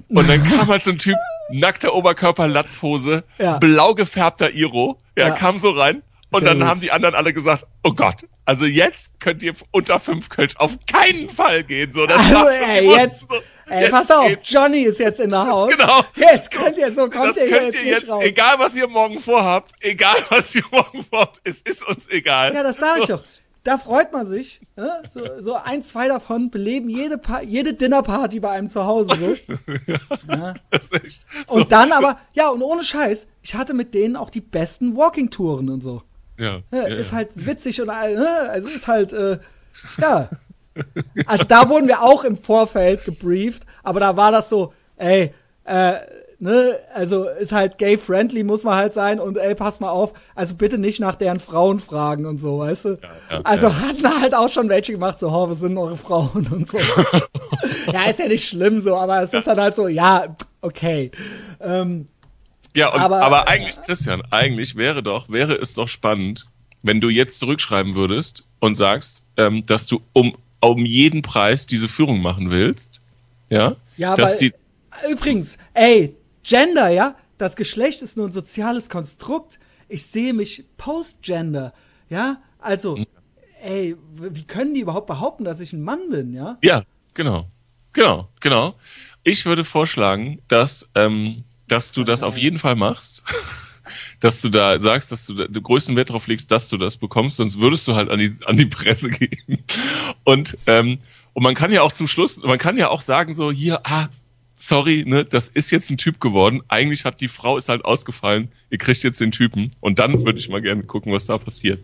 und dann kam halt so ein Typ, nackter Oberkörper, Latzhose, blau gefärbter Iro, ja, kam so rein und Sehr dann gut. haben die anderen alle gesagt, oh Gott, also jetzt könnt ihr unter fünf Kölsch auf keinen Fall gehen. So, das also, ey, jetzt, so, ey, jetzt pass auf, geht. Johnny ist jetzt in der Haus. Genau. Jetzt könnt ihr, so kommt das ihr könnt jetzt, ihr jetzt egal was ihr morgen vorhabt, egal was ihr morgen vorhabt, es ist uns egal. Ja, das sage ich doch. Da freut man sich. Ne? So, so ein, zwei davon beleben jede, pa jede Dinnerparty bei einem zu Hause. So. ja, ja. Das ist echt so. Und dann aber, ja, und ohne Scheiß, ich hatte mit denen auch die besten Walking-Touren und so. Ja. Ja, ist halt witzig und also ist halt, äh, ja. Also da wurden wir auch im Vorfeld gebrieft, aber da war das so, ey, äh, ne, also ist halt gay-friendly, muss man halt sein und ey, pass mal auf, also bitte nicht nach deren Frauen fragen und so, weißt du? ja, also ja. hatten halt auch schon welche gemacht, so, oh, was sind eure Frauen und so. ja, ist ja nicht schlimm so, aber es ist dann halt so, ja, okay. Ähm, Ja, und, Aber- aber, eigentlich, Christian, eigentlich wäre doch, wäre es doch spannend, wenn du jetzt zurückschreiben würdest und sagst, ähm, dass du um, um jeden Preis diese Führung machen willst. Ja. Ja, dass weil, übrigens, ey, Gender, ja, das Geschlecht ist nur ein soziales Konstrukt. Ich sehe mich post-Gender, ja, also, ey, w- wie können die überhaupt behaupten, dass ich ein Mann bin, ja? Ja, genau. Genau, genau. Ich würde vorschlagen, dass, ähm, dass du das auf jeden Fall machst. dass du da sagst, dass du da den größten Wert drauf legst, dass du das bekommst, sonst würdest du halt an die, an die Presse gehen. Und, ähm, und man kann ja auch zum Schluss, man kann ja auch sagen, so, hier, ah, sorry, ne, das ist jetzt ein Typ geworden. Eigentlich hat die Frau ist halt ausgefallen. Ihr kriegt jetzt den Typen. Und dann würde ich mal gerne gucken, was da passiert.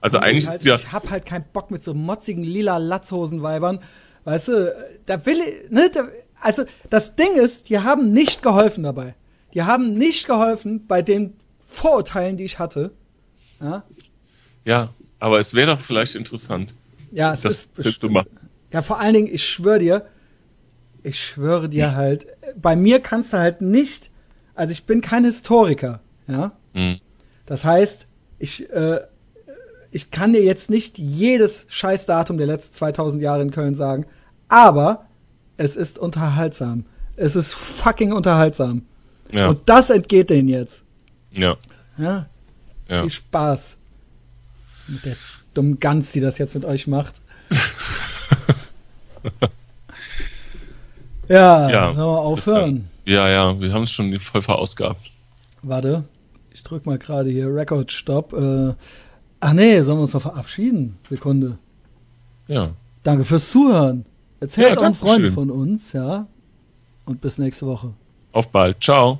Also eigentlich ich, halt, ist ja, ich hab halt keinen Bock mit so motzigen lila Latzhosenweibern. Weißt du, da will ich, ne, da, also das Ding ist, die haben nicht geholfen dabei. Die haben nicht geholfen bei den Vorurteilen, die ich hatte. Ja, ja, aber es wäre doch vielleicht interessant, ja es das ist bestimmt. Ja, vor allen Dingen, ich schwöre dir, ich schwöre dir halt, bei mir kannst du halt nicht, also ich bin kein Historiker, ja. Mhm. Das heißt, ich, äh, ich kann dir jetzt nicht jedes Scheißdatum der letzten 2000 Jahre in Köln sagen, aber es ist unterhaltsam. Es ist fucking unterhaltsam. Ja, Und das entgeht denen jetzt. ja, Ja, ja. viel Spaß. Mit der dummen Gans, die das jetzt mit euch macht. ja, Ja, sollen wir aufhören? Ja, ja, wir haben es schon voll verausgabt. Warte, ich drück mal gerade hier Record Stop. Äh, ach nee, sollen wir uns noch verabschieden? Sekunde. Ja. Danke fürs Zuhören. Erzählt Ja, euren Freunden von uns, ja. Und bis nächste Woche. Auf bald. Ciao.